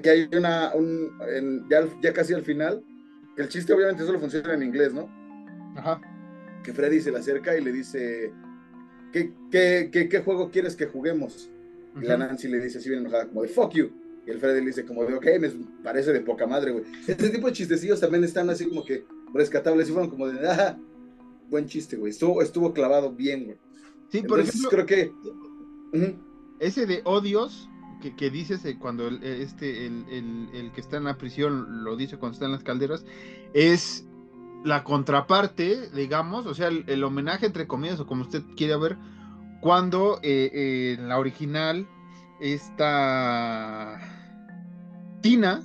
que hay una, un, en, ya, ya casi al final, el chiste obviamente solo funciona en inglés, ¿no? Ajá. Que Freddy se le acerca y le dice, ¿qué, qué, qué, juego quieres que juguemos? Y la Nancy le dice así bien enojada, como de, fuck you. Y el Freddy le dice como de, ok, me parece de poca madre, güey. Este tipo de chistecillos también están así como que rescatables y fueron como de, ah, buen chiste, güey. Estuvo, estuvo clavado bien, güey. Sí, por ejemplo, creo que... Ese de odios que, dices eh, cuando el, eh, este, el, que está en la prisión lo dice cuando está en las calderas, es la contraparte, digamos, o sea, el, homenaje entre comillas, o como usted quiera ver, cuando eh, en la original esta Tina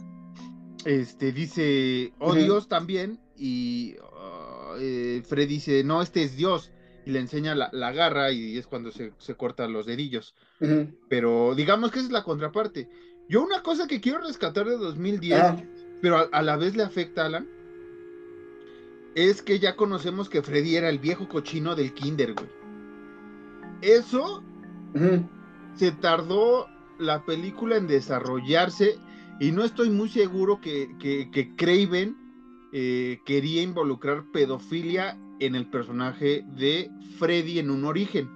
este, dice, oh Dios también, y uh, Fred dice, no, este es Dios y le enseña la, garra y es cuando se, se cortan los dedillos. Pero digamos que esa es la contraparte. Yo una cosa que quiero rescatar de 2010, ah. pero a, la vez le afecta a Alan, es que ya conocemos que Freddy era el viejo cochino del kinder, güey. Eso se tardó la película en desarrollarse y no estoy muy seguro que, que, Craven eh, quería involucrar pedofilia en el personaje de Freddy en un origen.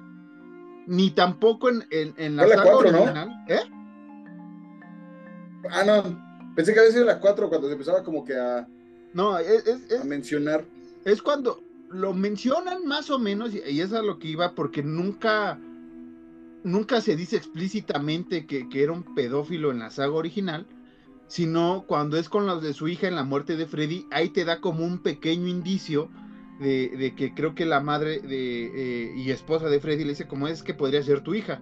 Ni tampoco en, en, la, saga original. ¿Eh? Ah, no. Pensé que había sido la 4 cuando se empezaba como que a. No, es, a mencionar. Es cuando lo mencionan más o menos, y, y es a lo que iba, porque nunca. Nunca se dice explícitamente que, que era un pedófilo en la saga original, sino cuando es con los de su hija en la muerte de Freddy, ahí te da como un pequeño indicio de, que creo que la madre de, eh, y esposa de Freddy le dice como es que podría ser tu hija.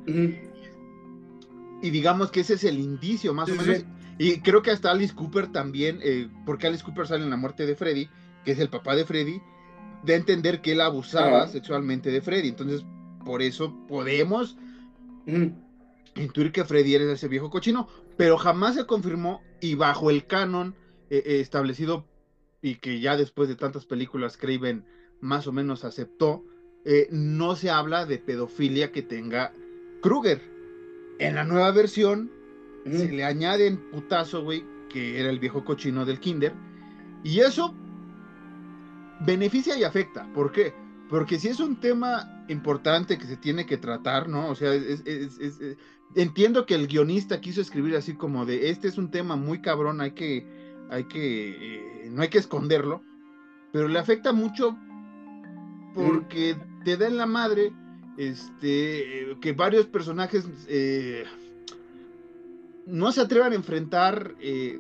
Y digamos que ese es el indicio más o menos. Y creo que hasta Alice Cooper también, eh, porque Alice Cooper sale en la muerte de Freddy, que es el papá de Freddy, de entender que él abusaba sexualmente de Freddy. Entonces, por eso podemos intuir que Freddy era ese viejo cochino, pero jamás se confirmó y bajo el canon eh, eh, establecido y que ya después de tantas películas Craven más o menos aceptó, eh, no se habla de pedofilia que tenga Kruger. En la nueva versión se le añaden putazo, güey, que era el viejo cochino del Kinder. Y eso beneficia y afecta. ¿Por qué? Porque si es un tema importante que se tiene que tratar, ¿no? O sea, entiendo que el guionista quiso escribir así como de, este es un tema muy cabrón, hay que, hay que, eh, no hay que esconderlo, pero le afecta mucho porque te da en la madre, este, que varios personajes eh, no se atrevan a enfrentar eh,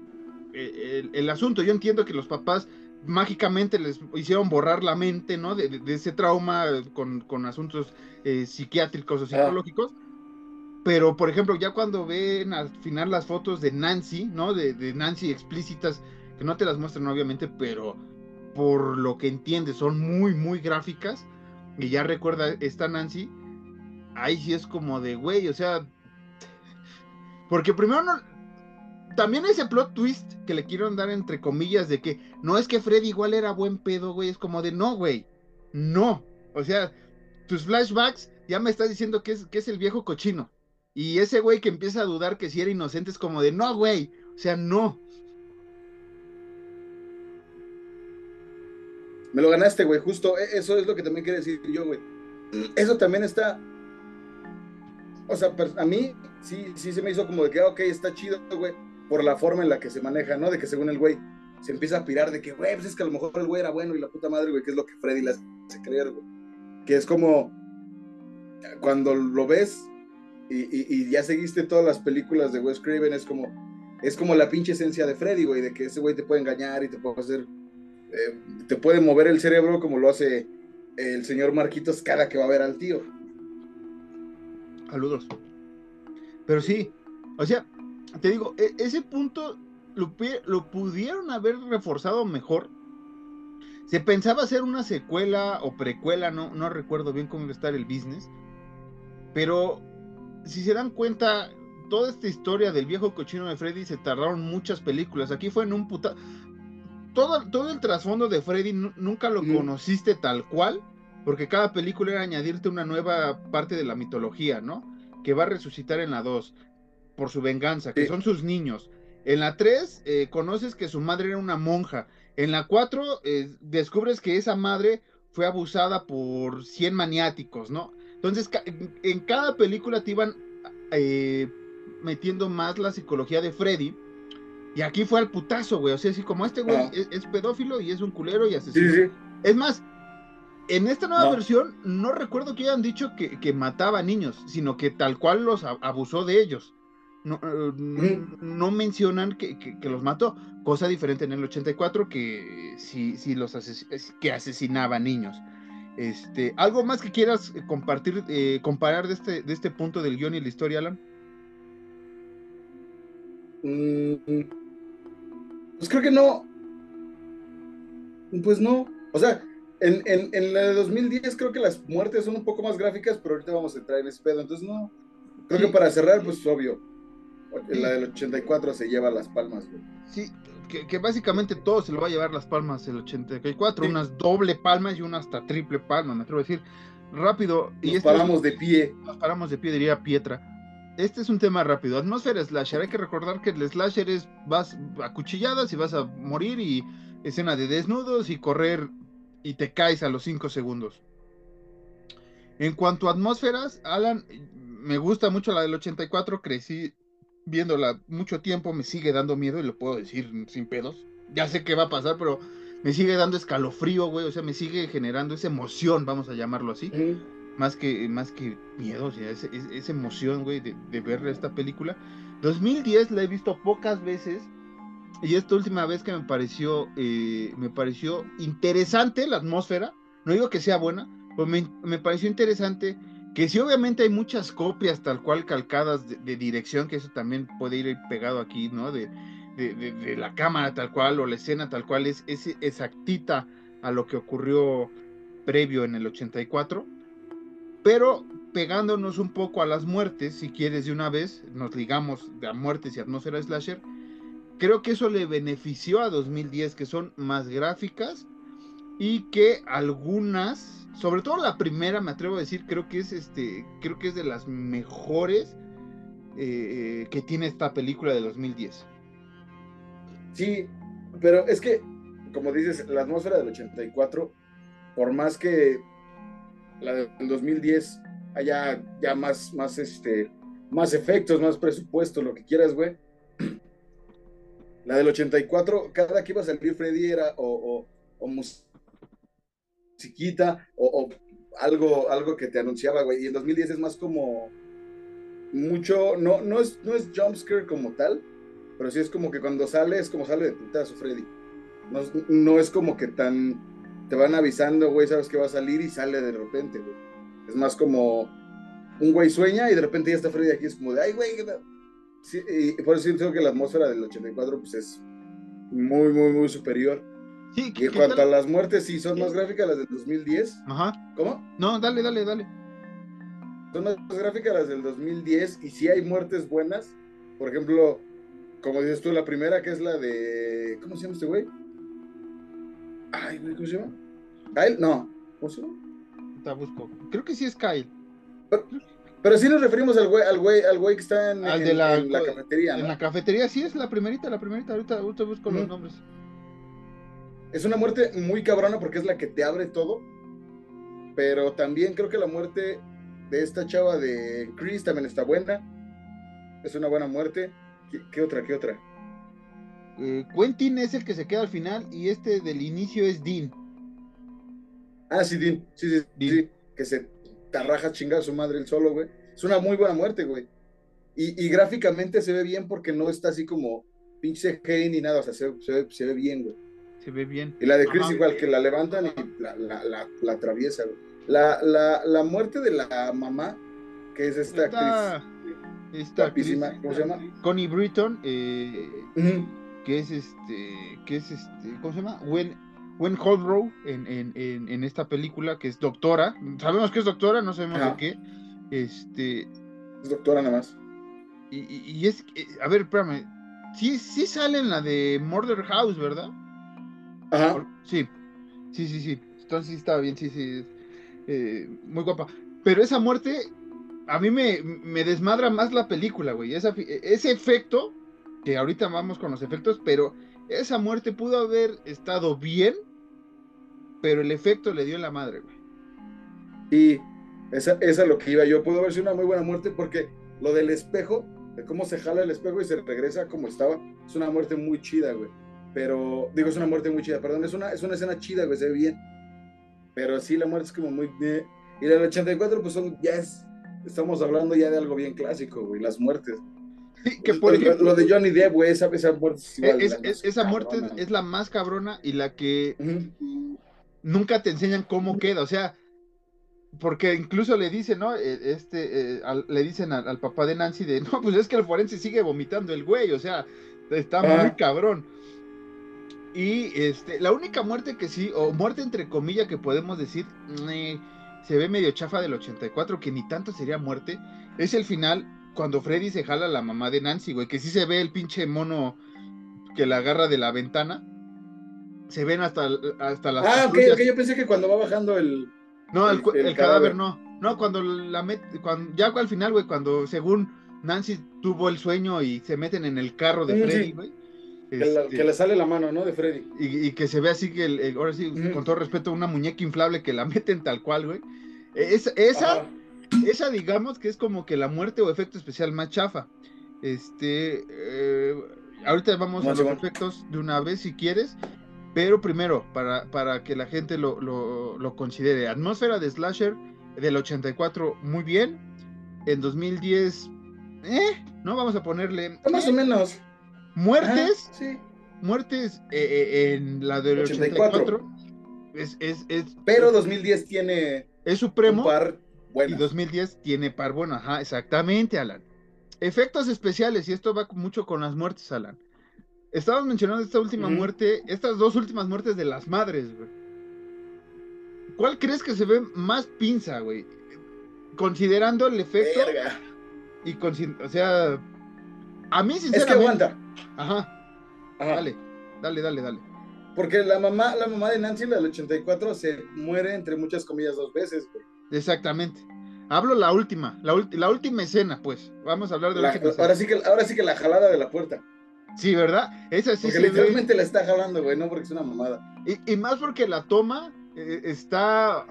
el, asunto. Yo entiendo que los papás mágicamente les hicieron borrar la mente, ¿no? De, ese trauma con, asuntos eh, psiquiátricos o ah. psicológicos. Pero, por ejemplo, ya cuando ven al final las fotos de Nancy, ¿no? De, de, Nancy explícitas, que no te las muestran obviamente, pero por lo que entiendes son muy, muy gráficas. Y ya recuerda esta Nancy, ahí sí es como de, güey, o sea, porque primero no, también ese plot twist que le quiero dar entre comillas de que no es que Freddy igual era buen pedo, güey, es como de no, güey, no. O sea, tus flashbacks ya me estás diciendo que es, que es el viejo cochino. Y ese güey que empieza a dudar que si era inocente es como de no, güey, o sea, no. Me lo ganaste, güey, justo e, eso es lo que también quiero decir yo, güey. Eso también está o sea, a mí sí, sí se me hizo como de que, ok, está chido, güey, por la forma en la que se maneja, ¿no? De que según el güey se empieza a pirar de que, güey, pues es que a lo mejor el güey era bueno y la puta madre, güey, que es lo que Freddy le hace creer, güey. Que es como cuando lo ves y, ya seguiste todas las películas de Wes Craven, es como, es como la pinche esencia de Freddy, güey, de que ese güey te puede engañar y te puede hacer, eh, te puede mover el cerebro como lo hace el señor Marquitos cada que va a ver al tío. Saludos. Pero sí, o sea, te digo, e, ese punto lo, lo pudieron haber reforzado mejor. Se pensaba hacer una secuela o precuela, no, no recuerdo bien cómo iba a estar el business. Pero si se dan cuenta, toda esta historia del viejo cochino de Freddy se tardaron muchas películas. Aquí fue en un puta. Todo, todo el trasfondo de Freddy nunca lo conociste tal cual, porque cada película era añadirte una nueva parte de la mitología, ¿no? Que va a resucitar en la 2 por su venganza, que son sus niños. En la 3 eh, conoces que su madre era una monja. En la 4 eh, descubres que esa madre fue abusada por 100 maniáticos, ¿no? Entonces, en cada película te iban eh, metiendo más la psicología de Freddy. Y aquí fue al putazo, güey. O sea, así como este güey ah. es, pedófilo y es un culero y asesino. Es más, en esta nueva versión no recuerdo que hayan dicho que, que mataba niños, sino que tal cual los abusó de ellos. No, eh, no mencionan que, los mató, cosa diferente en el 84 que sí, sí los que asesinaba niños. Este, ¿Algo más que quieras compartir, eh, comparar de este, de este punto del guion y la historia, Alan? Mm, pues creo que no. Pues no. O sea, en, en, la de 2010 creo que las muertes son un poco más gráficas, pero ahorita vamos a entrar en ese pedo. Entonces, no. Creo que para cerrar, pues obvio. La del 84 se lleva las palmas, güey. Sí, que, básicamente todo se lo va a llevar las palmas el 84. Unas doble palmas y una hasta triple palma, me atrevo a decir. Rápido. Nos y este paramos de pie. Nos paramos de pie, diría Pietra. Este es un tema rápido. Atmósfera slasher. Hay que recordar que el slasher es vas a cuchilladas y vas a morir y escena de desnudos y correr y te caes a los 5 segundos. En cuanto a atmósferas, Alan, me gusta mucho la del 84, crecí viéndola mucho tiempo, me sigue dando miedo y lo puedo decir sin pedos. Ya sé qué va a pasar, pero me sigue dando escalofrío, güey, o sea, me sigue generando esa emoción, vamos a llamarlo así. Más que, más que miedo, o sea, esa emoción, güey, de, de ver esta película. 2010 la he visto pocas veces y esta última vez que me pareció, eh, me pareció interesante la atmósfera, no digo que sea buena, pero me, pareció interesante que sí obviamente hay muchas copias tal cual calcadas de, dirección, que eso también puede ir pegado aquí, ¿no? De, de, la cámara tal cual o la escena tal cual es, es exactita a lo que ocurrió previo en el 84, pero pegándonos un poco a las muertes, si quieres de una vez, nos ligamos de muertes y atmósfera slasher, creo que eso le benefició a 2010, que son más gráficas y que algunas, sobre todo la primera, me atrevo a decir, creo que es este, creo que es de las mejores eh, que tiene esta película de 2010. Sí, pero es que, como dices, la atmósfera del 84, por más que la del 2010 haya ya más, más, este, más efectos, más presupuesto, lo que quieras, güey. La del 84, cada que iba a salir Freddy era o, o, musiquita o, algo, algo que te anunciaba, güey. Y el 2010 es más como mucho, no, no es, no es jumpscare como tal, pero sí es como que cuando sale, es como sale de putazo Freddy. No, no es como que tan. Te van avisando, güey, sabes que va a salir y sale de repente, güey. Es más como un güey sueña y de repente ya está Freddy aquí, es como de, ay, güey, y por eso siento que la atmósfera del 84 pues es muy, muy, muy superior. Sí, y en cuanto a las muertes, sí, son más gráficas las del 2010. Ajá. ¿Cómo? No, dale, dale, dale. Son más gráficas las del 2010 y sí hay muertes buenas. Por ejemplo, como dices tú, la primera que es la de. ¿Cómo se llama este güey? Ay, ¿cómo se llama? ¿Kyle? No. ¿Cómo se llama? Te busco. Creo que sí es Kyle. Pero, sí nos referimos al güey, al güey, al güey que está en, de la, cafetería. En la cafetería, sí es la primerita, la primerita. Ahorita, ahorita busco los nombres. Es una muerte muy cabrona porque es la que te abre todo. Pero también creo que la muerte de esta chava de Chris también está buena. Es una buena muerte. ¿Qué, otra? ¿Qué otra? Eh, Quentin es el que se queda al final y este del inicio es Dean. Ah, sí, Dean. Sí, sí, sí. Que se tarraja chingar a su madre el solo, güey. Es una muy buena muerte, güey. Y, gráficamente se ve bien porque no está así como pinche Kane ni nada. O sea, se, ve, bien, güey. Se ve bien. Y la de Chris igual, que la levantan y la, la, la, atraviesa, güey. La, la, muerte de la mamá, que es esta actriz esta ¿cómo se llama? Connie Britton, eh, que es este, que es este, ¿cómo se llama? Gwen, Gwen Holdrow en, en, en, esta película, que es doctora. Sabemos que es doctora, no sabemos de qué. Este. Es doctora nada más. Y, y, es, eh, a ver, espérame. Sí, sí sale en la de Murder House, ¿verdad? Ajá. Sí, sí, sí, sí. Entonces sí estaba bien, sí, sí. Eh, muy guapa. Pero esa muerte a mí me, desmadra más la película, güey. ese efecto, que ahorita vamos con los efectos, pero esa muerte pudo haber estado bien, pero el efecto le dio en la madre, güey. Y esa, esa es lo que iba yo. Pudo haber sido una muy buena muerte porque lo del espejo, de cómo se jala el espejo y se regresa como estaba, es una muerte muy chida, güey. Pero, digo, es una muerte muy chida, perdón, es una, es una escena chida, güey, se ve bien. Pero sí, la muerte es como muy... Y la del 84, pues son, ya es estamos hablando ya de algo bien clásico, güey, las muertes. que por ejemplo, lo de Johnny Depp, güey, esa, muerte es, esa muerte es la más cabrona y la que nunca te enseñan cómo queda, o sea, porque incluso le dicen, ¿no? E, este, eh, le dicen al, papá de Nancy de, no, pues es que el forense sigue vomitando el güey, o sea, está muy cabrón. Y este, la única muerte que sí, o muerte entre comillas que podemos decir, eh, se ve medio chafa del 84, que ni tanto sería muerte, es el final cuando Freddy se jala a la mamá de Nancy, güey, que sí se ve el pinche mono que la agarra de la ventana. Se ven hasta, hasta las. Ah, ok, ok, yo pensé que cuando va bajando el. No, el, cadáver. no. No, cuando la met, cuando, ya al final, güey, cuando según Nancy tuvo el sueño y se meten en el carro de Freddy, güey. Este, que, le sale la mano, ¿no? De Freddy. Y, que se ve así que, el, ahora sí, con todo respeto, una muñeca inflable que la meten tal cual, güey. Es, esa, esa, digamos que es como que la muerte o efecto especial más chafa. Este, eh, ahorita vamos a los efectos de una vez si quieres, pero primero, para, para que la gente lo, lo, considere. Atmósfera de Slasher del 84, muy bien. En 2010, eh, no vamos a ponerle. Más o menos. Muertes. sí. Muertes eh, eh, en la del 84. es, es, es, Pero 2010 tiene es supremo. Un par buenas. Y 2010 tiene par bueno, ajá, exactamente, Alan. Efectos especiales, y esto va mucho con las muertes, Alan. Estabas mencionando esta última muerte, estas dos últimas muertes de las madres, güey. ¿Cuál crees que se ve más pinza, güey? Considerando el efecto Verga. y consi- o sea, a mí Es que sinceramente, aguanta. ajá, Ajá. dale, dale, dale, dale. Porque la mamá, la mamá de Nancy, la del 84, se muere entre muchas comillas dos veces, güey. Exactamente. Hablo la última, la, última escena, pues. Vamos a hablar de la, La- última escena. ahora, sí que, ahora sí que la jalada de la puerta. Sí, ¿verdad? Esa sí Porque se ve. literalmente la está jalando, güey, no porque es una mamada. Y, y más porque la toma eh, está.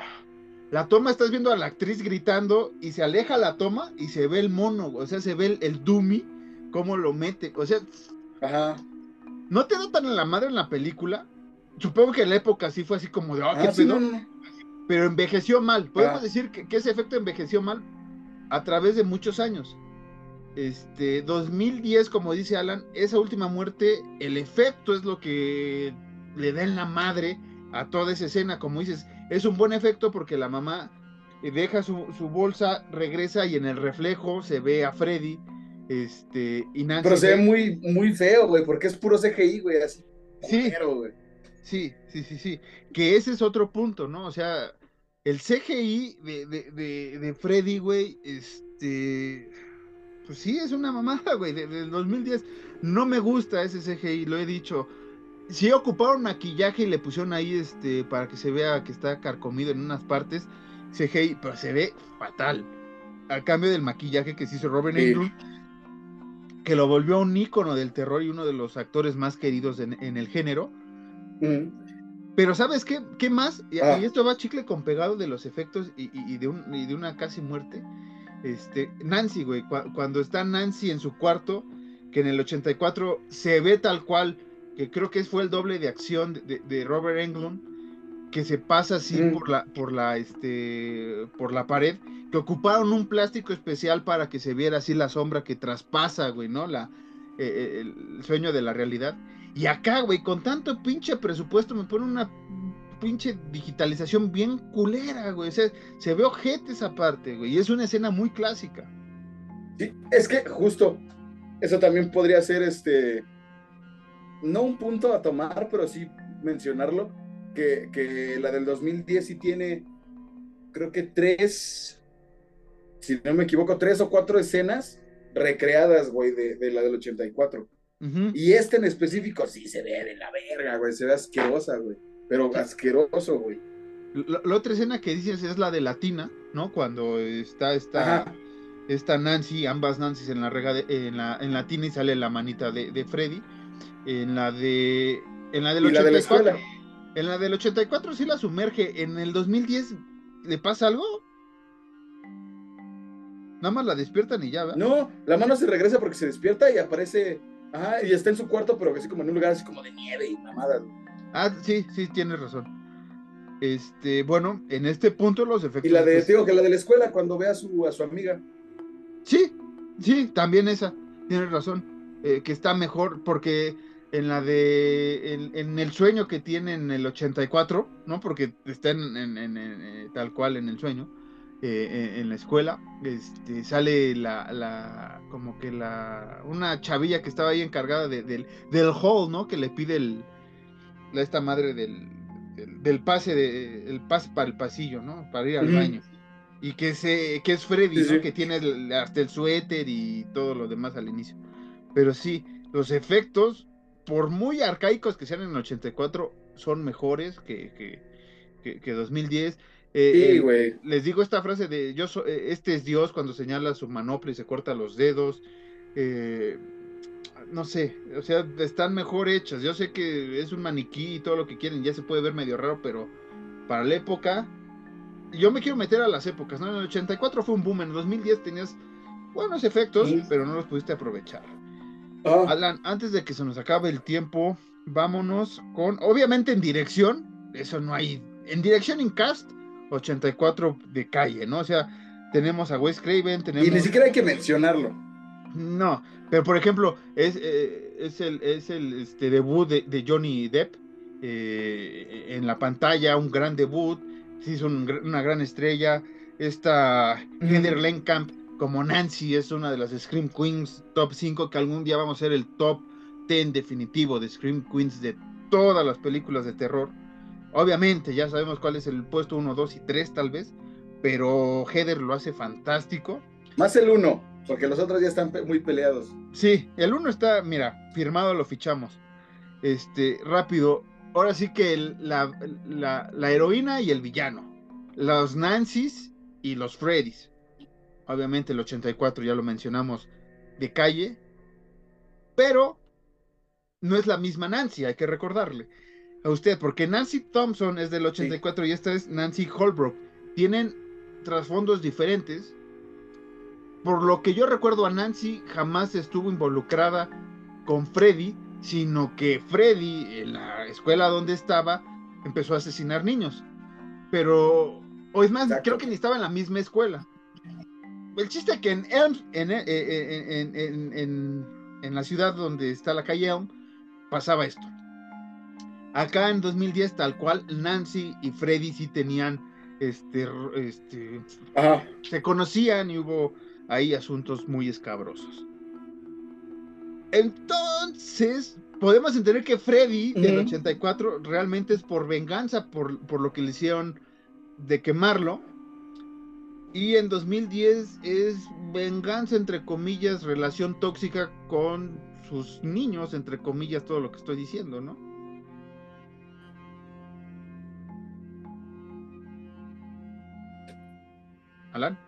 La toma, estás viendo a la actriz gritando y se aleja la toma y se ve el mono, o sea, se ve el, el dummy, cómo lo mete. O sea, Ajá. no te da tan en la madre en la película. Supongo que en la época sí fue así como de, ah, qué Ah, sí, pedo", no, no, no. pero envejeció mal. Podemos Ah. decir que, que ese efecto envejeció mal a través de muchos años. Este, 2010, como dice Alan, esa última muerte, el efecto es lo que le da en la madre a toda esa escena. Como dices, es un buen efecto porque la mamá eh, deja su, su bolsa, regresa y en el reflejo se ve a Freddy. Este, y Nancy. Pero se ve muy, muy feo, güey, porque es puro CGI, güey, así. Sí. güey. Sí, sí, sí, sí. Que ese es otro punto, ¿no? O sea, el CGI de, de, de, de Freddy, güey, este. Pues sí, es una mamada, güey, de- del 2010. No me gusta ese CGI, lo he dicho. Sí ocuparon maquillaje y le pusieron ahí, este, para que se vea que está carcomido en unas partes, CGI, pero se ve fatal. A cambio del maquillaje que se hizo Robert Sí. Que lo volvió un ícono del terror y uno de los actores más queridos en, en el género. Ujú. Pero ¿sabes qué, qué más? Y, Ah. y esto va chicle con pegado de los efectos y, y- de, un- y de una casi muerte. Este, Nancy, güey, cua- cuando está Nancy en su cuarto, que en el 84 se ve tal cual, que creo que fue el doble de acción de, de- de Robert Englund, que se pasa así Mm. por la, por la, este, por la pared, que ocuparon un plástico especial para que se viera así la sombra que traspasa, güey, ¿no? La, eh, eh, el sueño de la realidad. Y acá, güey, con tanto pinche presupuesto me pone una pinche digitalización bien culera, güey. O sea, se ve ojete esa parte, güey. Y es una escena muy clásica. Sí, es que justo eso también podría ser este no un punto a tomar, pero sí mencionarlo, que, que la del 2010 sí tiene, creo que tres, si no me equivoco, tres o cuatro escenas recreadas, güey, de, de la del 84. Ujú. Y este en específico sí se ve de la verga, güey, se ve asquerosa, güey, pero asqueroso, güey. La, la otra escena que dices es la de Latina, ¿no? Cuando está esta, Nancy, ambas Nancy's en la rega de- en la en Latina y sale la manita de, de Freddy. En la de en la del Y la de la 84. escuela. En la del 84 sí la sumerge. En el 2010 le pasa algo. Nada más la despiertan y ya, ¿verdad? No, la mano se regresa porque se despierta y aparece, ajá, y está en su cuarto, pero así como en un lugar así como de nieve y mamadas. Ah, sí, sí, tienes razón. Este, bueno, en este punto los efectos. Y la de, digo que la de la escuela, cuando ve a su, a su amiga. Sí, sí, también esa, tienes razón, eh, que está mejor porque en la de, en, en el sueño que tiene en el 84, ¿no? Porque está en, en- en- en, eh, tal cual en el sueño, eh, en, en la escuela, este, sale la, la, como que la, una chavilla que estaba ahí encargada de- del, del hall, ¿no? Que le pide el, la, esta madre del, del, del pase, de, el pase para el pasillo, ¿no? Para ir al baño. Y que, se, que es Freddy, Sí, ¿no? sí. Que tiene el- hasta el suéter y todo lo demás al inicio. Pero sí, los efectos, por muy arcaicos que sean en el 84, son mejores que, que, que, que 2010. Eh, Sí, güey. les digo esta frase de yo so- eh, este es Dios cuando señala su manopla y se corta los dedos. eh, no sé, o sea, están mejor hechas. Yo sé que es un maniquí y todo lo que quieren, ya se puede ver medio raro, pero para la época, yo me quiero meter a las épocas, ¿no? En el 84 fue un boom, en el 2010 tenías buenos efectos, Sí. pero no los pudiste aprovechar. Ah, Alan, antes de que se nos acabe el tiempo, vámonos con, obviamente en dirección, eso no hay, en dirección en cast, 84 de calle, ¿no? O sea, tenemos a Wes Craven, tenemos... y ni siquiera hay que mencionarlo. No, pero por ejemplo, es, eh, es el, es el este, debut de, de Johnny Depp eh, en la pantalla, un gran debut, se hizo un una gran estrella. esta Heather Lenkamp como Nancy es una de las Scream Queens top 5 que algún día vamos a ser el top 10 definitivo de Scream Queens de todas las películas de terror. Obviamente ya sabemos cuál es el puesto 1, 2 y 3 tal vez, pero Heather lo hace fantástico. Más el 1, porque los otros ya están muy peleados. Sí, el 1 está, mira, firmado lo fichamos. Este, rápido. Ahora sí que la, la heroína y el villano. Los Nancys y los Freddys obviamente el 84 ya lo mencionamos de calle, pero no es la misma Nancy, hay que recordarle a usted, porque Nancy Thompson es del 84 y esta es Nancy Holbrook. Tienen trasfondos diferentes. Por lo que yo recuerdo a Nancy jamás estuvo involucrada con Freddy, sino que Freddy en la escuela donde estaba empezó a asesinar niños. Pero, o es más, creo que ni estaba en la misma escuela el chiste es que en Elm, eh, eh, en, en, la ciudad donde está la calle Elm, pasaba esto. Acá en 2010, tal cual, Nancy y Freddy sí tenían, este, este, se conocían y hubo ahí asuntos muy escabrosos. Entonces, podemos entender que Freddy del 84 realmente es por venganza, por, por lo que le hicieron de quemarlo y en 2010 es venganza, entre comillas, relación tóxica con sus niños, entre comillas, todo lo que estoy diciendo, ¿no? Alan.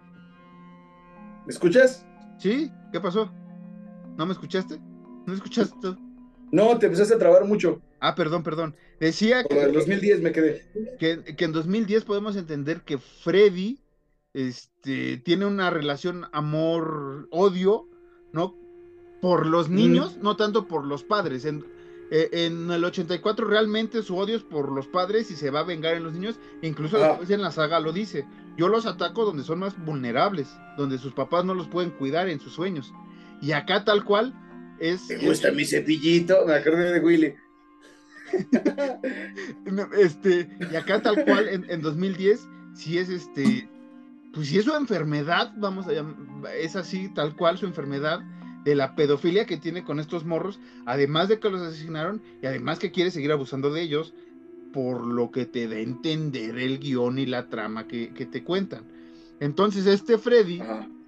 ¿Me escuchas? Sí, ¿qué pasó? ¿No me escuchaste? ¿No escuchaste? No, te empezaste a trabar mucho. Ah, perdón, perdón. Decía que. En 2010 me quedé. Que, que en 2010 podemos entender que Freddy este, tiene una relación amor-odio, ¿no? Por los niños, no tanto por los padres. En, eh, en, el 84 realmente su odio es por los padres y se va a vengar en los niños. Incluso ah. después en la saga lo dice. Yo los ataco donde son más vulnerables, donde sus papás no los pueden cuidar en sus sueños. Y acá tal cual es... Me gusta mi cepillito, me acordé de Willy. este, y acá tal cual en, en 2010, si es este, pues si es su enfermedad, vamos a llamar, es así, tal cual su enfermedad de la pedofilia que tiene con estos morros, además de que los asesinaron y además que quiere seguir abusando de ellos, por lo que te da a entender el guion y la trama que, te cuentan. Entonces este Freddy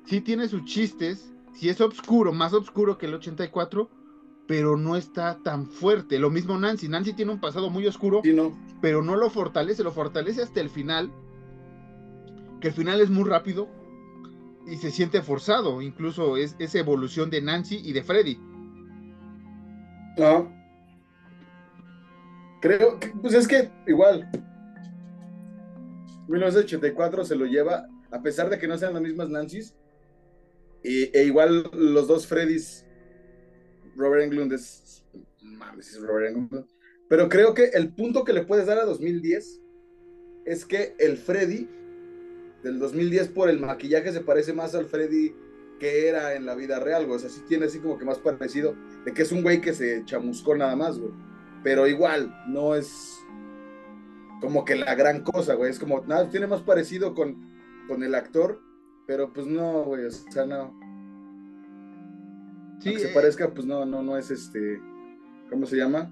sí tiene sus chistes, sí es oscuro, más oscuro que el 84, pero no está tan fuerte. Lo mismo Nancy, Nancy tiene un pasado muy oscuro, pero no lo fortalece, lo fortalece hasta el final que al final es muy rápido y se siente forzado, incluso es esa evolución de Nancy y de Freddy. No. Creo que, pues es que igual, 1984 se lo lleva, a pesar de que no sean las mismas Nancy's, e, igual los dos Freddys, Robert Englund es, mames, es Robert Englund, pero creo que el punto que le puedes dar a 2010 es que el Freddy del 2010 por el maquillaje se parece más al Freddy que era en la vida real, güey. O sea, sí tiene así como que más parecido de que es un güey que se chamuscó nada más, güey. Pero igual, no es como que la gran cosa, güey. Es como, nada, tiene más parecido con, con el actor, pero pues no, güey. O sea, no. Sí, Aunque se eh, parezca, pues no, no, no es este. ¿Cómo se llama?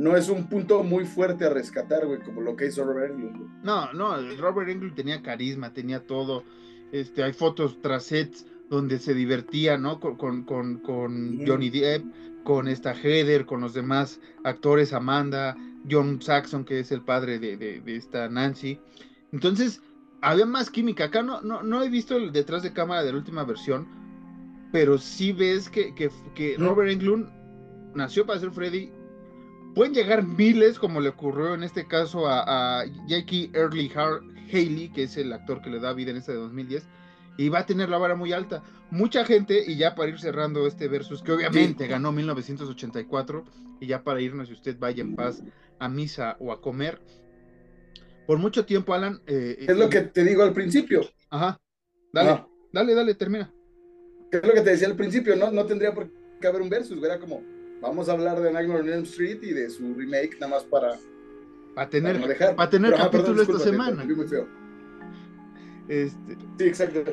No es un punto muy fuerte a rescatar, güey, como lo que hizo Robert Englund. No, no, Robert Englund tenía carisma, tenía todo. Este, hay fotos tras sets donde se divertía, ¿no? Con, con, con, Johnny Depp, con esta Heather, con los demás actores, Amanda, John Saxon, que es el padre de, esta Nancy. Entonces, había más química. Acá no, no, no he visto el detrás de cámara de la última versión, pero sí ves que, que, que Robert Englund nació para ser Freddy Pueden llegar miles, como le ocurrió en este caso a, Jackie Early Haley, que es el actor que le da vida en este de 2010, y va a tener la vara muy alta. Mucha gente, y ya para ir cerrando este versus, que obviamente ganó 1984, y ya para irnos, si usted vaya en paz a misa o a comer, por mucho tiempo, Alan. Eh, es lo que te digo al principio. Ajá. Dale, dale, dale, termina. Es lo que te decía al principio, no, no tendría por qué haber un versus, era como vamos a hablar de Nightmare on Elm Street y de su remake nada más para para tener, para, tener capítulo esta semana. Este, sí, exacto.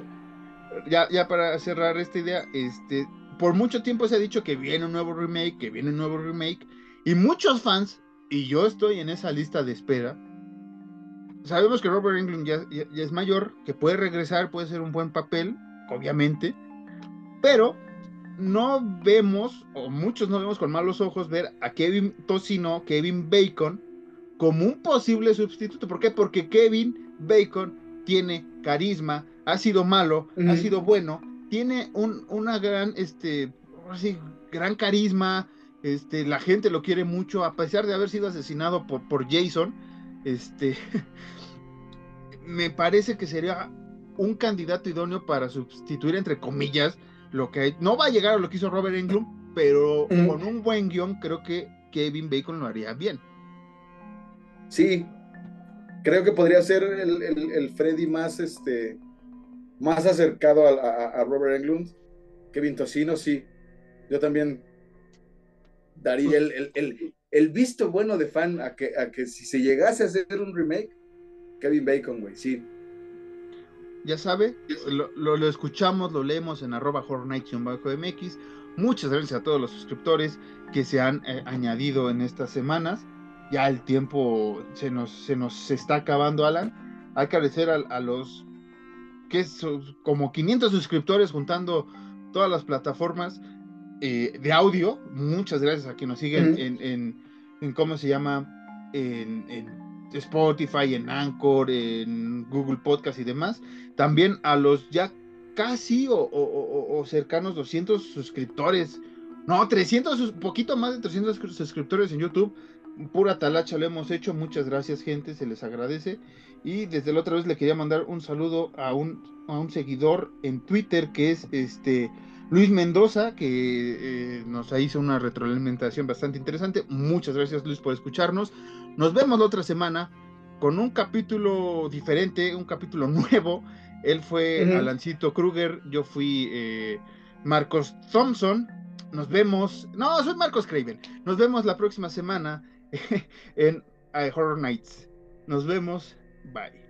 Ya, ya para cerrar esta idea, este, por mucho tiempo se ha dicho que viene un nuevo remake, que viene un nuevo remake, y muchos fans, y yo estoy en esa lista de espera, sabemos que Robert Englund ya, ya, es mayor, que puede regresar, puede ser un buen papel, obviamente, pero no vemos, o muchos no vemos con malos ojos, ver a Kevin Tocino, Kevin Bacon, como un posible sustituto. ¿Por qué? Porque Kevin Bacon tiene carisma, ha sido malo, ha sido bueno, tiene un, una gran, este, así, gran carisma, este, la gente lo quiere mucho, a pesar de haber sido asesinado por, por Jason, este, me parece que sería un candidato idóneo para sustituir, entre comillas, lo que no va a llegar a lo que hizo Robert Englund, pero con un buen guion creo que Kevin Bacon lo haría bien. Sí, creo que podría ser el, Freddy más, este, más acercado a, Robert Englund. Kevin Tocino, sí. Yo también daría el, visto bueno de fan a que, a que si se llegase a hacer un remake, Kevin Bacon, güey, sí ya sabe, lo, escuchamos, lo leemos en arroba MX. Muchas gracias a todos los suscriptores que se han eh, añadido en estas semanas. Ya el tiempo se nos, se nos está acabando, Alan. Hay que agradecer a, los que es como 500 suscriptores juntando todas las plataformas eh, de audio. Muchas gracias a quienes nos siguen en, en, ¿cómo se llama? En, en Spotify, en Anchor, en Google Podcast y demás. También a los ya casi o, cercanos 200 suscriptores. No, 300, poquito más de 300 suscriptores en YouTube. Pura talacha lo hemos hecho. Muchas gracias, gente. Se les agradece. Y desde la otra vez le quería mandar un saludo a un, a un seguidor en Twitter que es este Luis Mendoza, que eh, nos hizo una retroalimentación bastante interesante. Muchas gracias, Luis, por escucharnos. Nos vemos la otra semana con un capítulo diferente, un capítulo nuevo. Él fue Alancito Kruger, yo fui eh, Marcos Thompson. Nos vemos. No, soy Marcos Craven. Nos vemos la próxima semana en Horror Nights. Nos vemos. Bye.